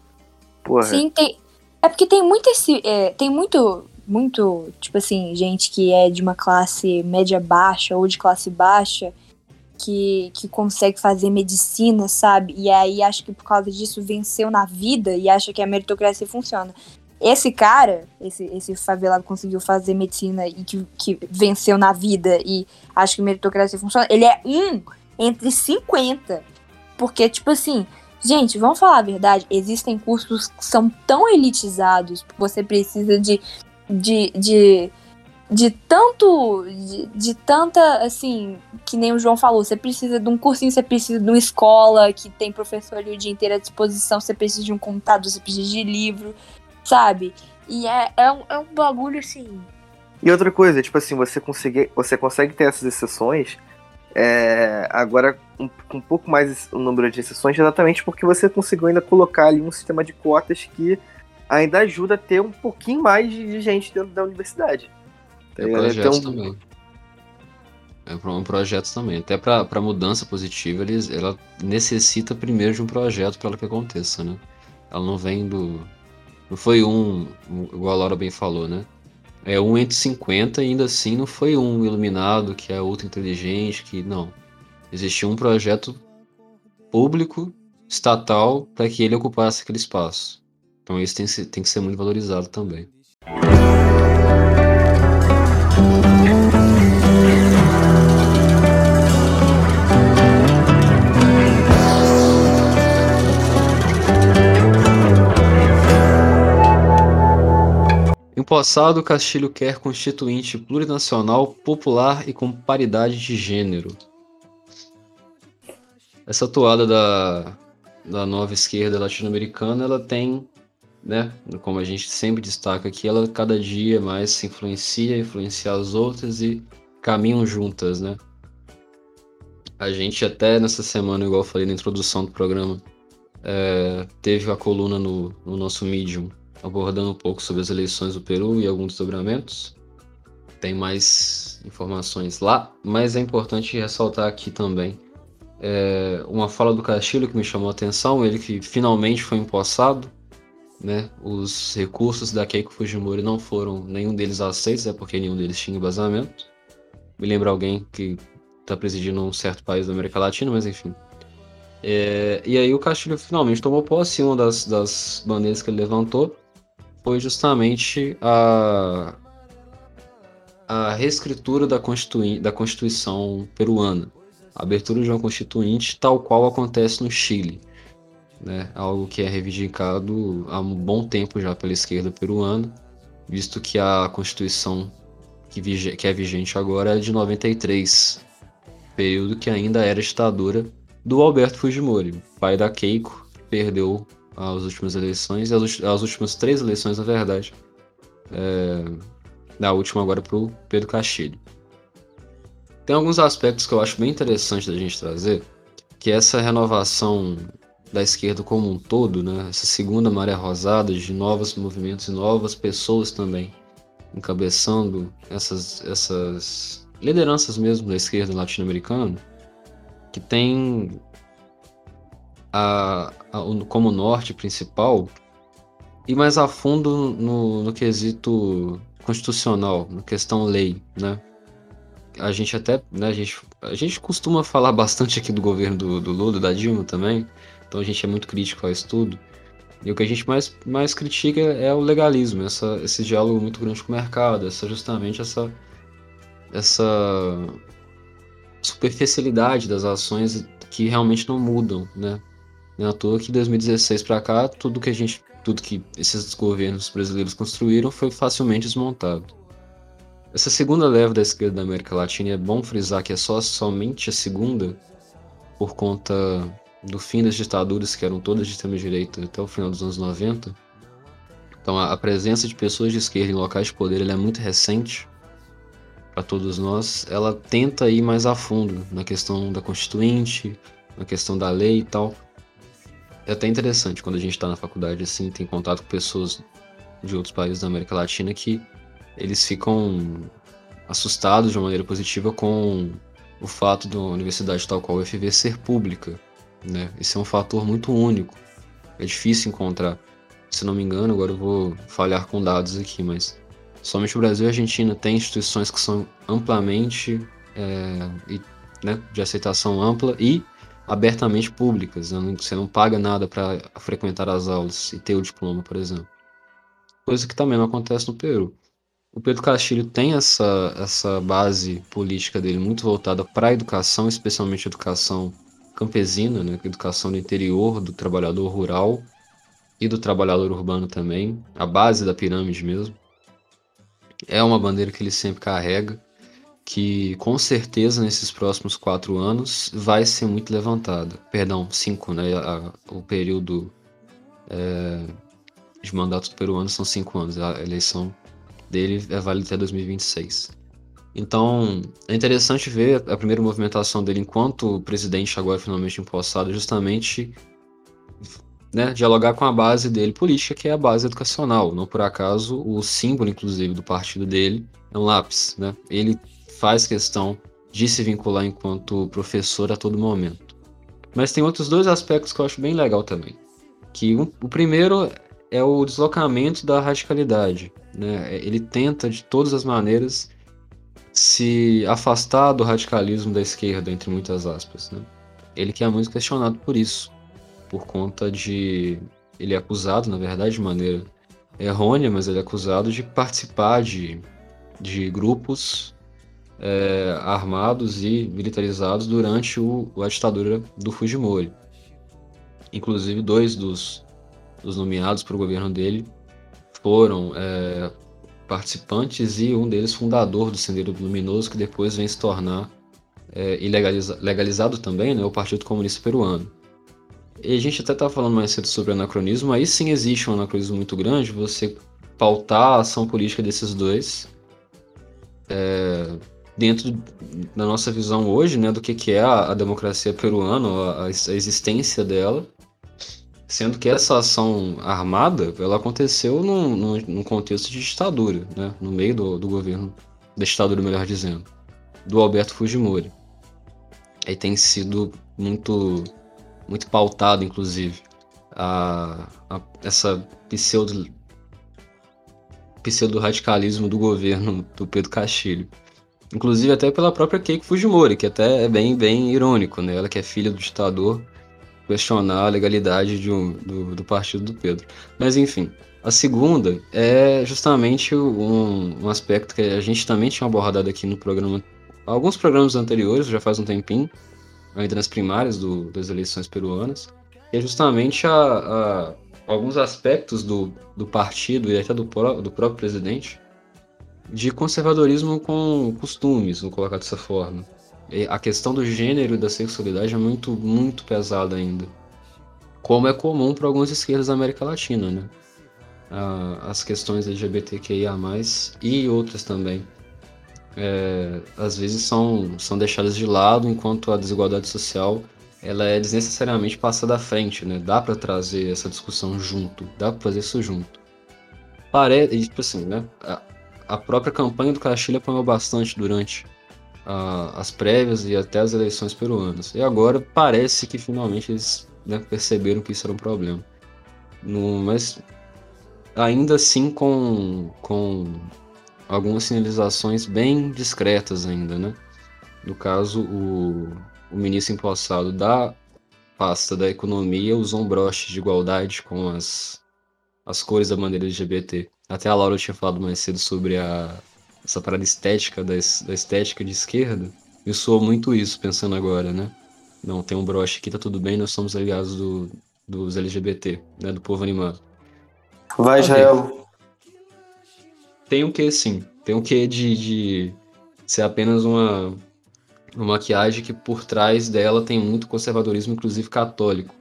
Porra. Sim, tem. É porque tem muito esse. é, tem muito. Muito, tipo assim, gente que é de uma classe média baixa ou de classe baixa que, que consegue fazer medicina, sabe? E aí acha que por causa disso venceu na vida e acha que a meritocracia funciona. Esse cara, esse, esse favelado conseguiu fazer medicina e que, que venceu na vida e acha que meritocracia funciona, ele é um entre 50. Porque, tipo assim, Gente, vamos falar a verdade, existem cursos que são tão elitizados, você precisa de, de, de, de tanto, de, de tanta, assim, que nem o João falou, você precisa de um cursinho, você precisa de uma escola que tem professor ali o dia inteiro à disposição, você precisa de um computador, você precisa de livro, sabe? E é, é, um, é um bagulho, assim, E outra coisa, tipo assim, você consegue, você consegue ter essas exceções, é, agora um, com um pouco mais o número de exceções, exatamente porque você conseguiu ainda colocar ali um sistema de cotas que ainda ajuda a ter um pouquinho mais de, gente dentro da universidade. É ligado? projetos Então, também. É um projeto também. Até pra pra mudança positiva, eles, ela necessita primeiro de um projeto para que aconteça, né? Ela não vem do. Não foi um, um- igual a Laura bem falou, né? É um entre 50 e ainda assim não foi um iluminado que é ultra inteligente, que não. Existia um projeto público, estatal, para que ele ocupasse aquele espaço. Então isso tem, tem que ser muito valorizado também. Empossado, Castilho quer constituinte plurinacional, popular e com paridade de gênero. Essa toada da, da nova esquerda latino-americana, ela tem, né, como a gente sempre destaca aqui, ela cada dia mais se influencia, influencia as outras e caminham juntas, né? A gente até nessa semana, igual eu falei na introdução do programa, é, teve a coluna no, no nosso Medium abordando um pouco sobre as eleições do Peru e alguns desdobramentos. Tem mais informações lá, mas é importante ressaltar aqui também é, uma fala do Castilho que me chamou a atenção, ele que finalmente foi empossado, né? Os recursos da Keiko Fujimori não foram nenhum deles aceitos, é porque nenhum deles tinha embasamento. Me lembra alguém que está presidindo um certo país da América Latina, mas enfim. É, e aí o Castilho finalmente tomou posse, uma das, das bandeiras que ele levantou foi justamente a, a reescritura da, Constitui da Constituição peruana, a abertura de uma constituinte tal qual acontece no Chile, né? algo que é reivindicado há um bom tempo já pela esquerda peruana, visto que a Constituição que, vige que é vigente agora é de 93, período que ainda era ditadura do Alberto Fujimori, pai da Keiko, que perdeu as últimas eleições, as últimas três eleições, na verdade. É, da última agora para o Pedro Castilho. Tem alguns aspectos que eu acho bem interessante da gente trazer, que é essa renovação da esquerda como um todo, né? essa segunda maré rosada de novos movimentos e novas pessoas também encabeçando essas, essas lideranças mesmo da esquerda latino-americana, que tem a, a- como norte principal e mais a fundo no, no quesito constitucional, na questão lei, né? A gente até, né, a gente, a gente costuma falar bastante aqui do governo do, do Lula, da Dilma também, então a gente é muito crítico a isso tudo. E o que a gente mais, mais critica é o legalismo, essa, esse diálogo muito grande com o mercado, essa justamente essa, essa superficialidade das ações que realmente não mudam, né? Não é à toa que de 2016 para cá, tudo que a gente, tudo que esses governos brasileiros construíram foi facilmente desmontado. Essa segunda leva da esquerda da América Latina, é bom frisar que é só somente a segunda, por conta do fim das ditaduras que eram todas de extrema-direita até o final dos anos 90. Então a, presença de pessoas de esquerda em locais de poder é muito recente para todos nós. Ela tenta ir mais a fundo na questão da constituinte, na questão da lei e tal. É até interessante quando a gente está na faculdade assim, tem contato com pessoas de outros países da América Latina que eles ficam assustados de uma maneira positiva com o fato da universidade tal qual a UFV ser pública. Né? Esse é um fator muito único. É difícil encontrar. Se não me engano, agora eu vou falhar com dados aqui, mas somente o Brasil e a Argentina têm instituições que são amplamente é, e, né, de aceitação ampla e abertamente públicas. Você não paga nada para frequentar as aulas e ter o diploma, por exemplo. Coisa que também não acontece no Peru. O Pedro Castilho tem essa, essa base política dele muito voltada para a educação, especialmente educação campesina, né, educação do interior, do trabalhador rural e do trabalhador urbano também, a base da pirâmide mesmo. É uma bandeira que ele sempre carrega, que com certeza nesses próximos quatro anos vai ser muito levantada. Perdão, cinco, né? A- o período é, de mandato do peruano são cinco anos. A eleição dele é válida até 2026. Então, é interessante ver a primeira movimentação dele enquanto presidente agora finalmente empossado, justamente né, dialogar com a base dele política, que é a base educacional. Não por acaso, o símbolo, inclusive, do partido dele é um lápis. Né? Ele faz questão de se vincular enquanto professor a todo momento. Mas tem outros dois aspectos que eu acho bem legal também. Que um- o primeiro é o deslocamento da radicalidade. Né? Ele tenta, de todas as maneiras, se afastar do radicalismo da esquerda, entre muitas aspas. Né? Ele que é muito questionado por isso, por conta de. Ele é acusado, na verdade, de maneira errônea, mas ele é acusado de participar de, de grupos é, armados e militarizados durante o, a ditadura do Fujimori. Inclusive, dois dos, dos nomeados para o governo dele foram é, participantes e um deles fundador do Sendeiro Luminoso, que depois vem se tornar é, ilegaliza- legalizado também, né, o Partido Comunista Peruano. E a gente até estava falando mais cedo sobre anacronismo, aí sim existe um anacronismo muito grande, você pautar a ação política desses dois é, dentro da nossa visão hoje, né, do que, que é a, a democracia peruana, a, a existência dela, Sendo que essa ação armada, ela aconteceu num, num, num contexto de ditadura, né? No meio do, do governo, da ditadura, melhor dizendo, do Alberto Fujimori. Aí tem sido muito, muito pautado, inclusive, a, a- essa pseudo, pseudo-radicalismo do governo do Pedro Castilho. Inclusive até pela própria Keiko Fujimori, que até é bem, bem irônico, né? Ela que é filha do ditador, questionar a legalidade de um- do, do partido do Pedro. Mas enfim, a segunda é justamente um, um aspecto que a gente também tinha abordado aqui no programa, alguns programas anteriores, já faz um tempinho, ainda nas primárias do- das eleições peruanas, que é justamente a, a- alguns aspectos do, do partido e até do, do próprio presidente de conservadorismo com costumes, vou colocar dessa forma. E a questão do gênero e da sexualidade é muito, muito pesada ainda. Como é comum para algumas esquerdas da América Latina, né? Ah, as questões LGBTQIA+, e outras também, é, às vezes são, são deixadas de lado, enquanto a desigualdade social ela é desnecessariamente passada à frente, né? Dá para trazer essa discussão junto, dá para fazer isso junto. Parece, tipo assim, né? A, própria campanha do Castilho apanhou bastante durante a- as prévias e até as eleições peruanas. E agora parece que finalmente eles né, perceberam que isso era um problema. No- mas ainda assim com, com algumas sinalizações bem discretas ainda, né? No caso, o, o ministro empossado da pasta da economia usou um broche de igualdade com as, as cores da bandeira LGBT. Até a Laura tinha falado mais cedo sobre a, essa parada estética da, da estética de esquerda. Me soou muito isso, pensando agora, né? Não, tem um broche aqui, tá tudo bem, nós somos aliados do, dos LGBT, né? Do povo animado. Vai. Israel. Tem o que sim. Tem o que de, de ser apenas uma, uma maquiagem que por trás dela tem muito conservadorismo, inclusive católico.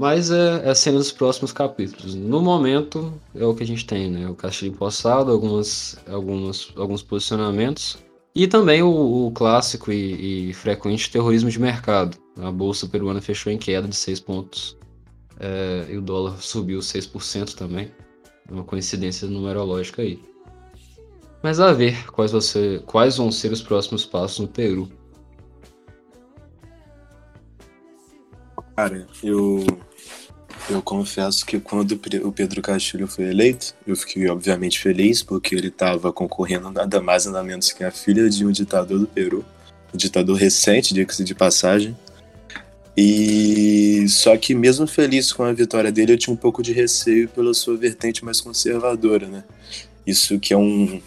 Mas é, é cena dos próximos capítulos. No momento, é o que a gente tem, né? O Castilho empossado, algumas, algumas, alguns posicionamentos. E também o, o clássico e, e frequente terrorismo de mercado. A bolsa peruana fechou em queda de 6 pontos. É, e o dólar subiu 6% também. Uma coincidência numerológica aí. Mas a ver quais, você, quais vão ser os próximos passos no Peru. Cara, eu, eu confesso que quando o Pedro Castilho foi eleito, eu fiquei obviamente feliz, porque ele estava concorrendo nada mais nada menos que a filha de um ditador do Peru, um ditador recente, diga-se de passagem. E só que mesmo feliz com a vitória dele, eu tinha um pouco de receio pela sua vertente mais conservadora, né? Isso que é um,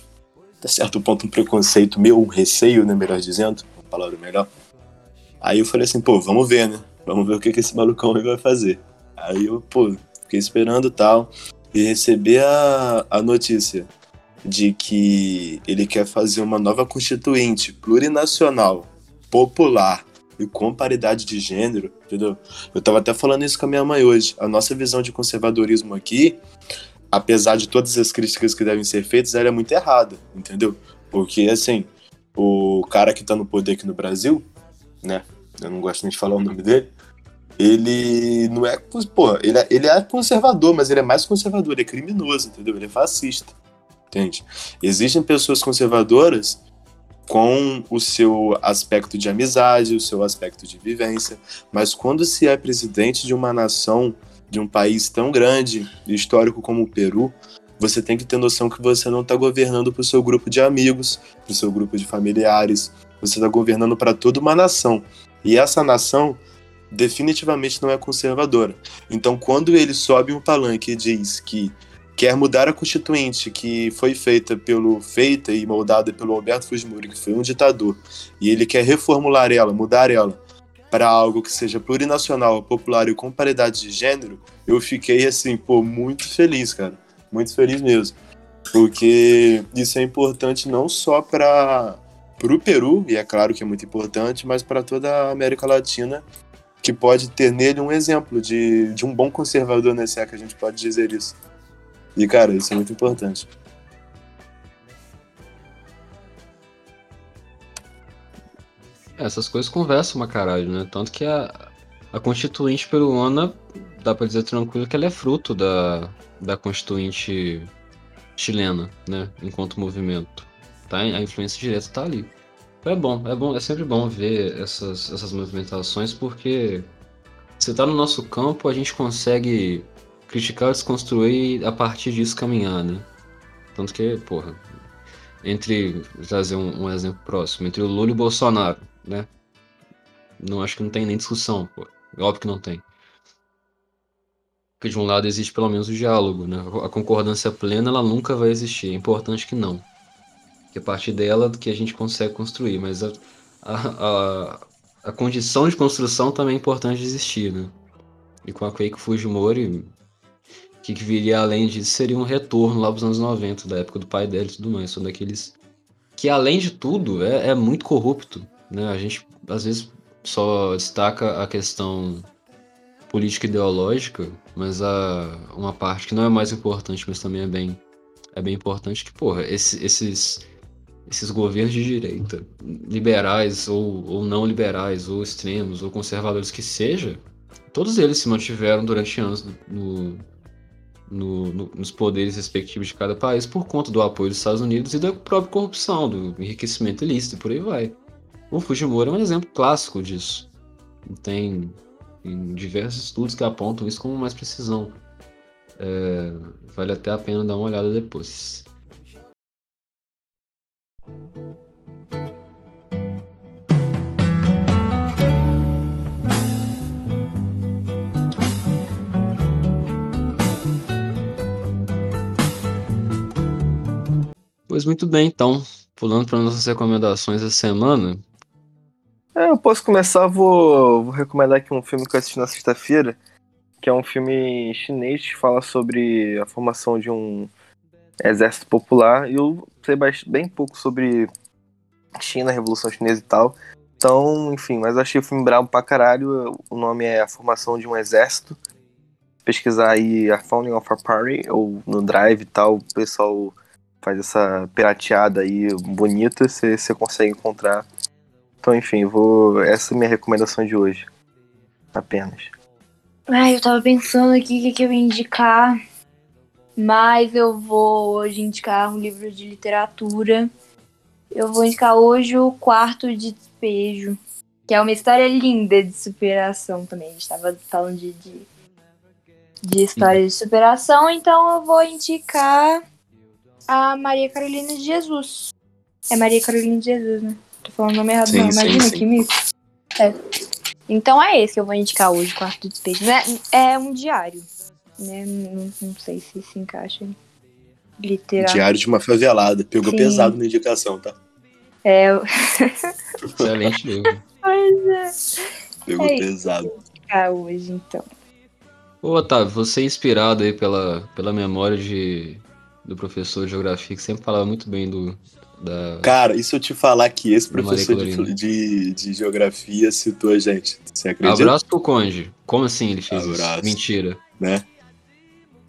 a certo ponto, um preconceito meu, um receio, né, melhor dizendo, uma palavra melhor. Aí eu falei assim, pô, vamos ver, né? Vamos ver o que, que esse malucão vai fazer. Aí eu, pô, fiquei esperando tal. E receber a, a notícia de que ele quer fazer uma nova constituinte plurinacional, popular e com paridade de gênero, entendeu? Eu tava até falando isso com a minha mãe hoje. A nossa visão de conservadorismo aqui, apesar de todas as críticas que devem ser feitas, ela é muito errada, entendeu? Porque, assim, o cara que tá no poder aqui no Brasil, né? Eu não gosto nem de falar o nome dele. Ele não é. Pô, ele é, ele é conservador, mas ele é mais conservador, ele é criminoso, entendeu? Ele é fascista. Entende? Existem pessoas conservadoras com o seu aspecto de amizade, o seu aspecto de vivência, mas quando se é presidente de uma nação, de um país tão grande e histórico como o Peru, você tem que ter noção que você não está governando para o seu grupo de amigos, para o seu grupo de familiares, você está governando para toda uma nação. E essa nação definitivamente não é conservadora. Então, quando ele sobe um palanque e diz que quer mudar a constituinte que foi feita pelo feita e moldada pelo Alberto Fujimori, que foi um ditador, e ele quer reformular ela, mudar ela para algo que seja plurinacional, popular e com paridade de gênero, eu fiquei assim, pô, muito feliz, cara. Muito feliz mesmo. Porque isso é importante não só para o Peru, e é claro que é muito importante, mas para toda a América Latina, que pode ter nele um exemplo de, de um bom conservador? Se é que a gente pode dizer isso. E, cara, isso é muito importante. Essas coisas conversam uma caralho, né? Tanto que a, a Constituinte peruana, dá pra dizer tranquilo que ela é fruto da, da Constituinte chilena, né? Enquanto movimento. Tá? A influência direta tá ali. É bom, é bom, é sempre bom ver essas, essas movimentações porque se tá no nosso campo, a gente consegue criticar, desconstruir a partir disso caminhar, né? Tanto que, porra, entre, trazer um, um, exemplo próximo, entre o Lula e o Bolsonaro, né? Não acho que não tem nem discussão, pô. Óbvio que não tem. Porque de um lado existe pelo menos o diálogo, né? A concordância plena, ela nunca vai existir. É importante que não. Que a partir dela que a gente consegue construir, mas a, a, a, a condição de construção também é importante existir, né? E com a Keiko Fujimori, que, que viria além disso seria um retorno lá dos anos 90, da época do pai dela e tudo mais. São daqueles que, além de tudo, é, é muito corrupto. Né? A gente, às vezes, só destaca a questão política ideológica, mas a, uma parte que não é mais importante, mas também é bem, é bem importante, que, porra, esse, esses, esses governos de direita, liberais ou, ou não liberais, ou extremos, ou conservadores que seja, todos eles se mantiveram durante anos no, no, no, nos poderes respectivos de cada país por conta do apoio dos Estados Unidos e da própria corrupção, do enriquecimento ilícito e por aí vai. O Fujimori é um exemplo clássico disso. Tem, tem diversos estudos que apontam isso com mais precisão. É, vale até a pena dar uma olhada depois. Pois muito bem, então, pulando para nossas recomendações da semana. É, eu posso começar, vou, vou recomendar aqui um filme que eu assisti na sexta-feira, que é um filme chinês que fala sobre a formação de um exército popular. E eu sei bem pouco sobre China, Revolução Chinesa e tal. Então, enfim, mas achei o filme brabo pra caralho. O nome é A Formação de um Exército. Pesquisar aí a Founding of a Party, ou no Drive e tal, o pessoal faz essa pirateada aí bonita, você, você consegue encontrar. Então, enfim, vou. Essa é a minha recomendação de hoje. Apenas. Ai, eu tava pensando aqui o que, que eu ia indicar. Mas eu vou hoje indicar um livro de literatura. Eu vou indicar hoje o Quarto de Despejo. Que é uma história linda de superação também. A gente tava falando de, de, de história de superação, então eu vou indicar a Maria Carolina de Jesus. É Maria Carolina de Jesus, né? Tô falando o nome errado, Sim, não. Imagina sim. que mico. É. Então é esse que eu vou indicar hoje, Quarto de Despejo. Né? É um diário. Né? Não, não sei se se encaixa em literário. Diário de uma favelada. Pegou Sim. pesado na indicação, tá? É, Excelente livro. Pois é. Pegou É pesado. Ah, hoje, então. Ô, Otávio, você é inspirado aí pela, pela memória de, do professor de geografia, que sempre falava muito bem do, da... Cara, e se eu te falar que esse professor de, de, de geografia citou a gente? Você acredita? Abraço pro Conde. Como assim ele fez Abraço. isso? Mentira. Né?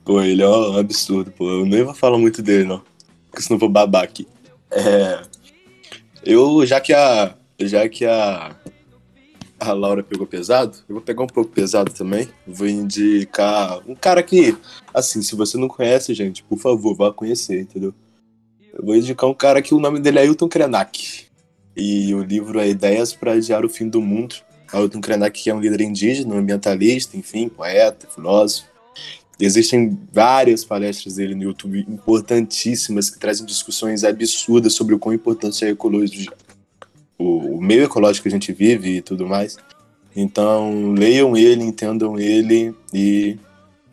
Pô, ele é um absurdo, pô. Eu nem vou falar muito dele, não. Porque senão vou babar aqui. É. Eu, já que a. Já que a. A Laura pegou pesado, eu vou pegar um pouco pesado também. Vou indicar um cara que, assim, se você não conhece, gente, por favor, vá conhecer, entendeu? Eu vou indicar um cara que o nome dele é Ailton Krenak. E o livro é Ideias para Adiar o Fim do Mundo. Ailton Krenak é um líder indígena, ambientalista, enfim, poeta, filósofo. Existem várias palestras dele no YouTube importantíssimas que trazem discussões absurdas sobre o quão importante é a ecologia, o, o meio ecológico que a gente vive e tudo mais. Então, leiam ele, entendam ele e,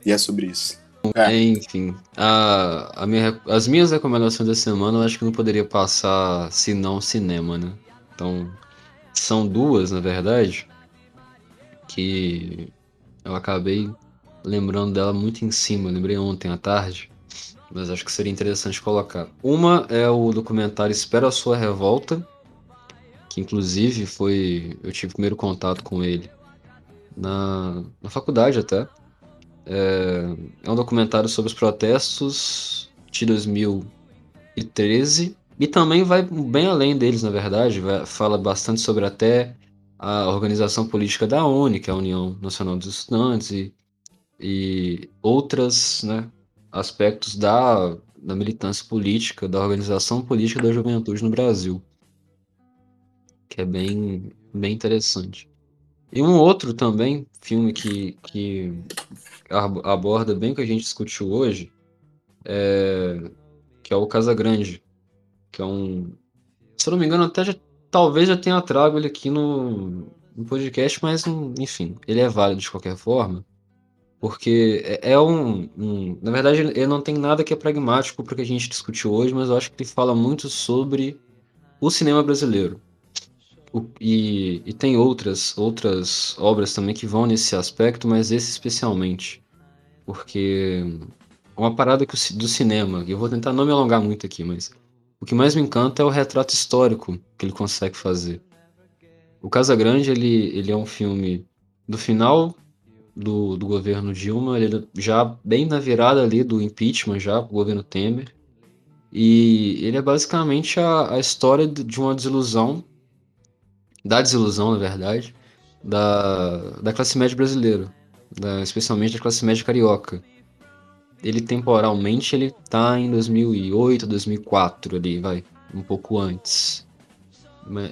e é sobre isso. É. Enfim, a, a minha- as minhas recomendações da semana eu acho que não poderia passar se não cinema, né? Então, são duas, na verdade, que eu acabei lembrando dela muito em cima. Eu lembrei ontem à tarde, mas acho que seria interessante colocar. Uma é o documentário Espera a Sua Revolta, que inclusive foi. Eu tive primeiro contato com ele na, na faculdade até. É, é um documentário sobre os protestos de 2013 e também vai bem além deles, na verdade. Vai- fala bastante sobre até a organização política da ONU, que é a União Nacional dos Estudantes, e, e outros né, aspectos da, da militância política, da organização política da juventude no Brasil, que é bem, bem interessante. E um outro também, filme que, que ab- aborda bem o que a gente discutiu hoje, é, que é o Casa Grande, que é um, se eu não me engano, até já, talvez já tenha trago ele aqui no, no podcast, mas enfim, ele é válido de qualquer forma, porque é, é um, um- na verdade ele não tem nada que é pragmático para que a gente discutiu hoje, mas eu acho que ele fala muito sobre o cinema brasileiro. E, e tem outras outras obras também que vão nesse aspecto, mas esse especialmente. Porque uma parada que o do cinema, eu vou tentar não me alongar muito aqui, mas o que mais me encanta é o retrato histórico que ele consegue fazer. O Casa Grande, ele, ele é um filme do final do, do governo Dilma, ele já bem na virada ali do impeachment, já, o governo Temer. E ele é basicamente a, a história de uma desilusão da desilusão, na verdade, da, da classe média brasileira, da- especialmente da classe média carioca. Ele temporalmente ele tá em 2008, 2004 ali, vai, um pouco antes.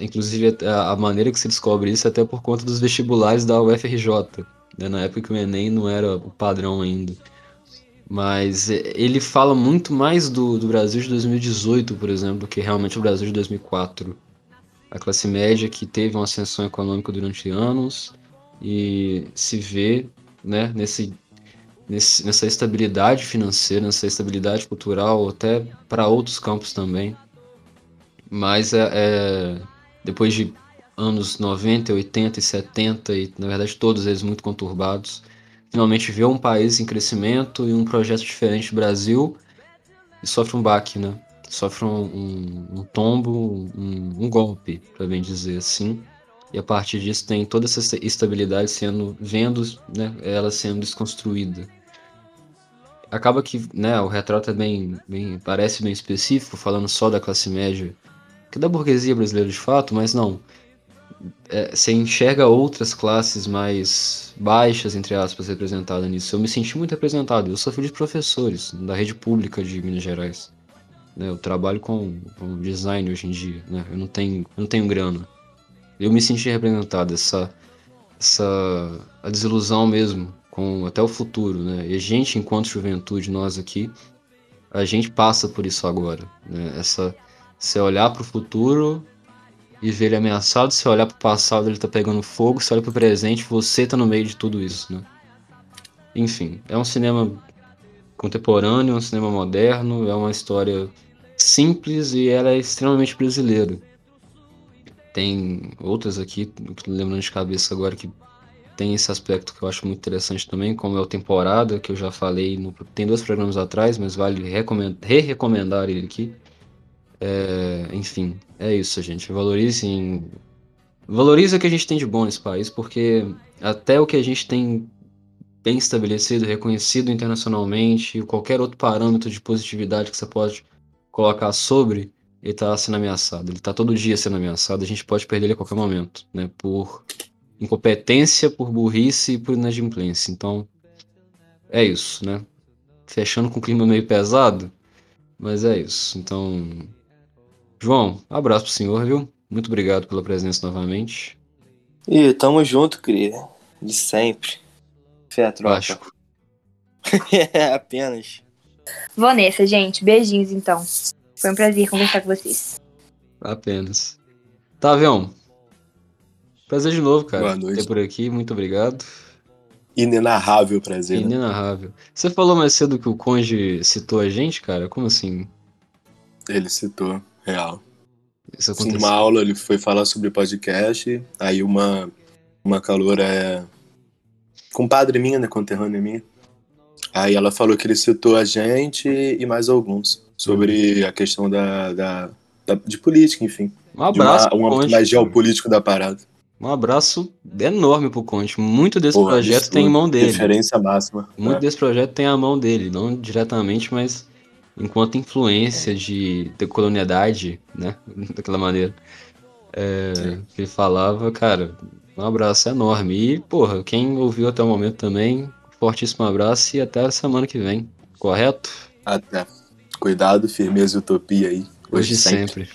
Inclusive a, maneira que se descobre isso é até por conta dos vestibulares da UFRJ, né, na época que o Enem não era o padrão ainda. Mas ele fala muito mais do, do Brasil de 2018, por exemplo, do que realmente o Brasil de 2004 a classe média que teve uma ascensão econômica durante anos e se vê né, nesse, nesse, nessa estabilidade financeira, nessa estabilidade cultural, até para outros campos também. Mas é, é- depois de anos 90, 80 e 70, e na verdade todos eles muito conturbados, finalmente vê um país em crescimento e um projeto diferente do Brasil e sofre um baque, né? Sofre um, um- um tombo, um, um golpe, para bem dizer assim. E a partir disso tem toda essa esta- estabilidade sendo, vendo, né, ela sendo desconstruída. Acaba que, né, o retrato é bem, bem, parece bem específico, falando só da classe média, que é da burguesia brasileira de fato, mas não. É, você enxerga outras classes mais baixas, entre aspas, representadas nisso. Eu me senti muito representado. Eu sou filho de professores da rede pública de Minas Gerais. Né? Eu trabalho com, com design hoje em dia. Né? Eu não tenho, eu não tenho grana. Eu me senti representado. Essa, essa a desilusão mesmo com até o futuro, né? E a gente, enquanto juventude, nós aqui, a gente passa por isso agora, né? Essa você olhar para o futuro e ver ele ameaçado, você olhar para o passado, ele tá pegando fogo, você olha para o presente, você tá no meio de tudo isso, né? Enfim, é um cinema contemporâneo, um cinema moderno, é uma história simples e ela é extremamente brasileira. tem outras aqui, lembrando de cabeça agora, que tem esse aspecto que eu acho muito interessante também, como é o Temporada, que eu já falei, no, tem dois programas atrás, mas vale re-recomendar ele aqui. É, enfim, é isso, gente. Valorizem. Valorize o que a gente tem de bom nesse país, porque até o que a gente tem bem estabelecido, reconhecido internacionalmente, qualquer outro parâmetro de positividade que você pode colocar sobre, ele está sendo ameaçado. Ele está todo dia sendo ameaçado. A gente pode perder ele a qualquer momento, né? Por incompetência, por burrice e por inadimplência. Então, é isso, né? Fechando com um clima meio pesado, mas é isso. Então, João, abraço pro senhor, viu? Muito obrigado pela presença novamente. E tamo junto, cria. De sempre. Fé a. Vasco. é, apenas. Vou nessa, gente. Beijinhos, então. Foi um prazer conversar com vocês. Apenas. Tá, Avião. Prazer de novo, cara. Boa noite. Ter por aqui, muito obrigado. Inenarrável prazer. né? Inenarrável. Você falou mais cedo que o Conde citou a gente, cara? Como assim? Ele citou, real. Isso Sim, aconteceu? numa aula ele foi falar sobre podcast, aí uma, uma caloura é compadre minha, né, conterrânea minha. Aí ela falou que ele citou a gente e mais alguns sobre a questão da, da, da- de política, enfim. Um De uma- abraço pro um âmbito mais geopolítico da parada. Um abraço enorme pro Conde. Muito desse Porra, projeto isso tem em mão dele. Referência máxima. Muito É. desse projeto tem a mão dele, não diretamente, mas enquanto influência de decolonialidade, né? Daquela maneira. É, que ele falava, cara, um abraço enorme. E, porra, quem ouviu até o momento também, fortíssimo abraço e até a semana que vem. Correto? Até. Cuidado, firmeza e utopia aí. Hoje sempre.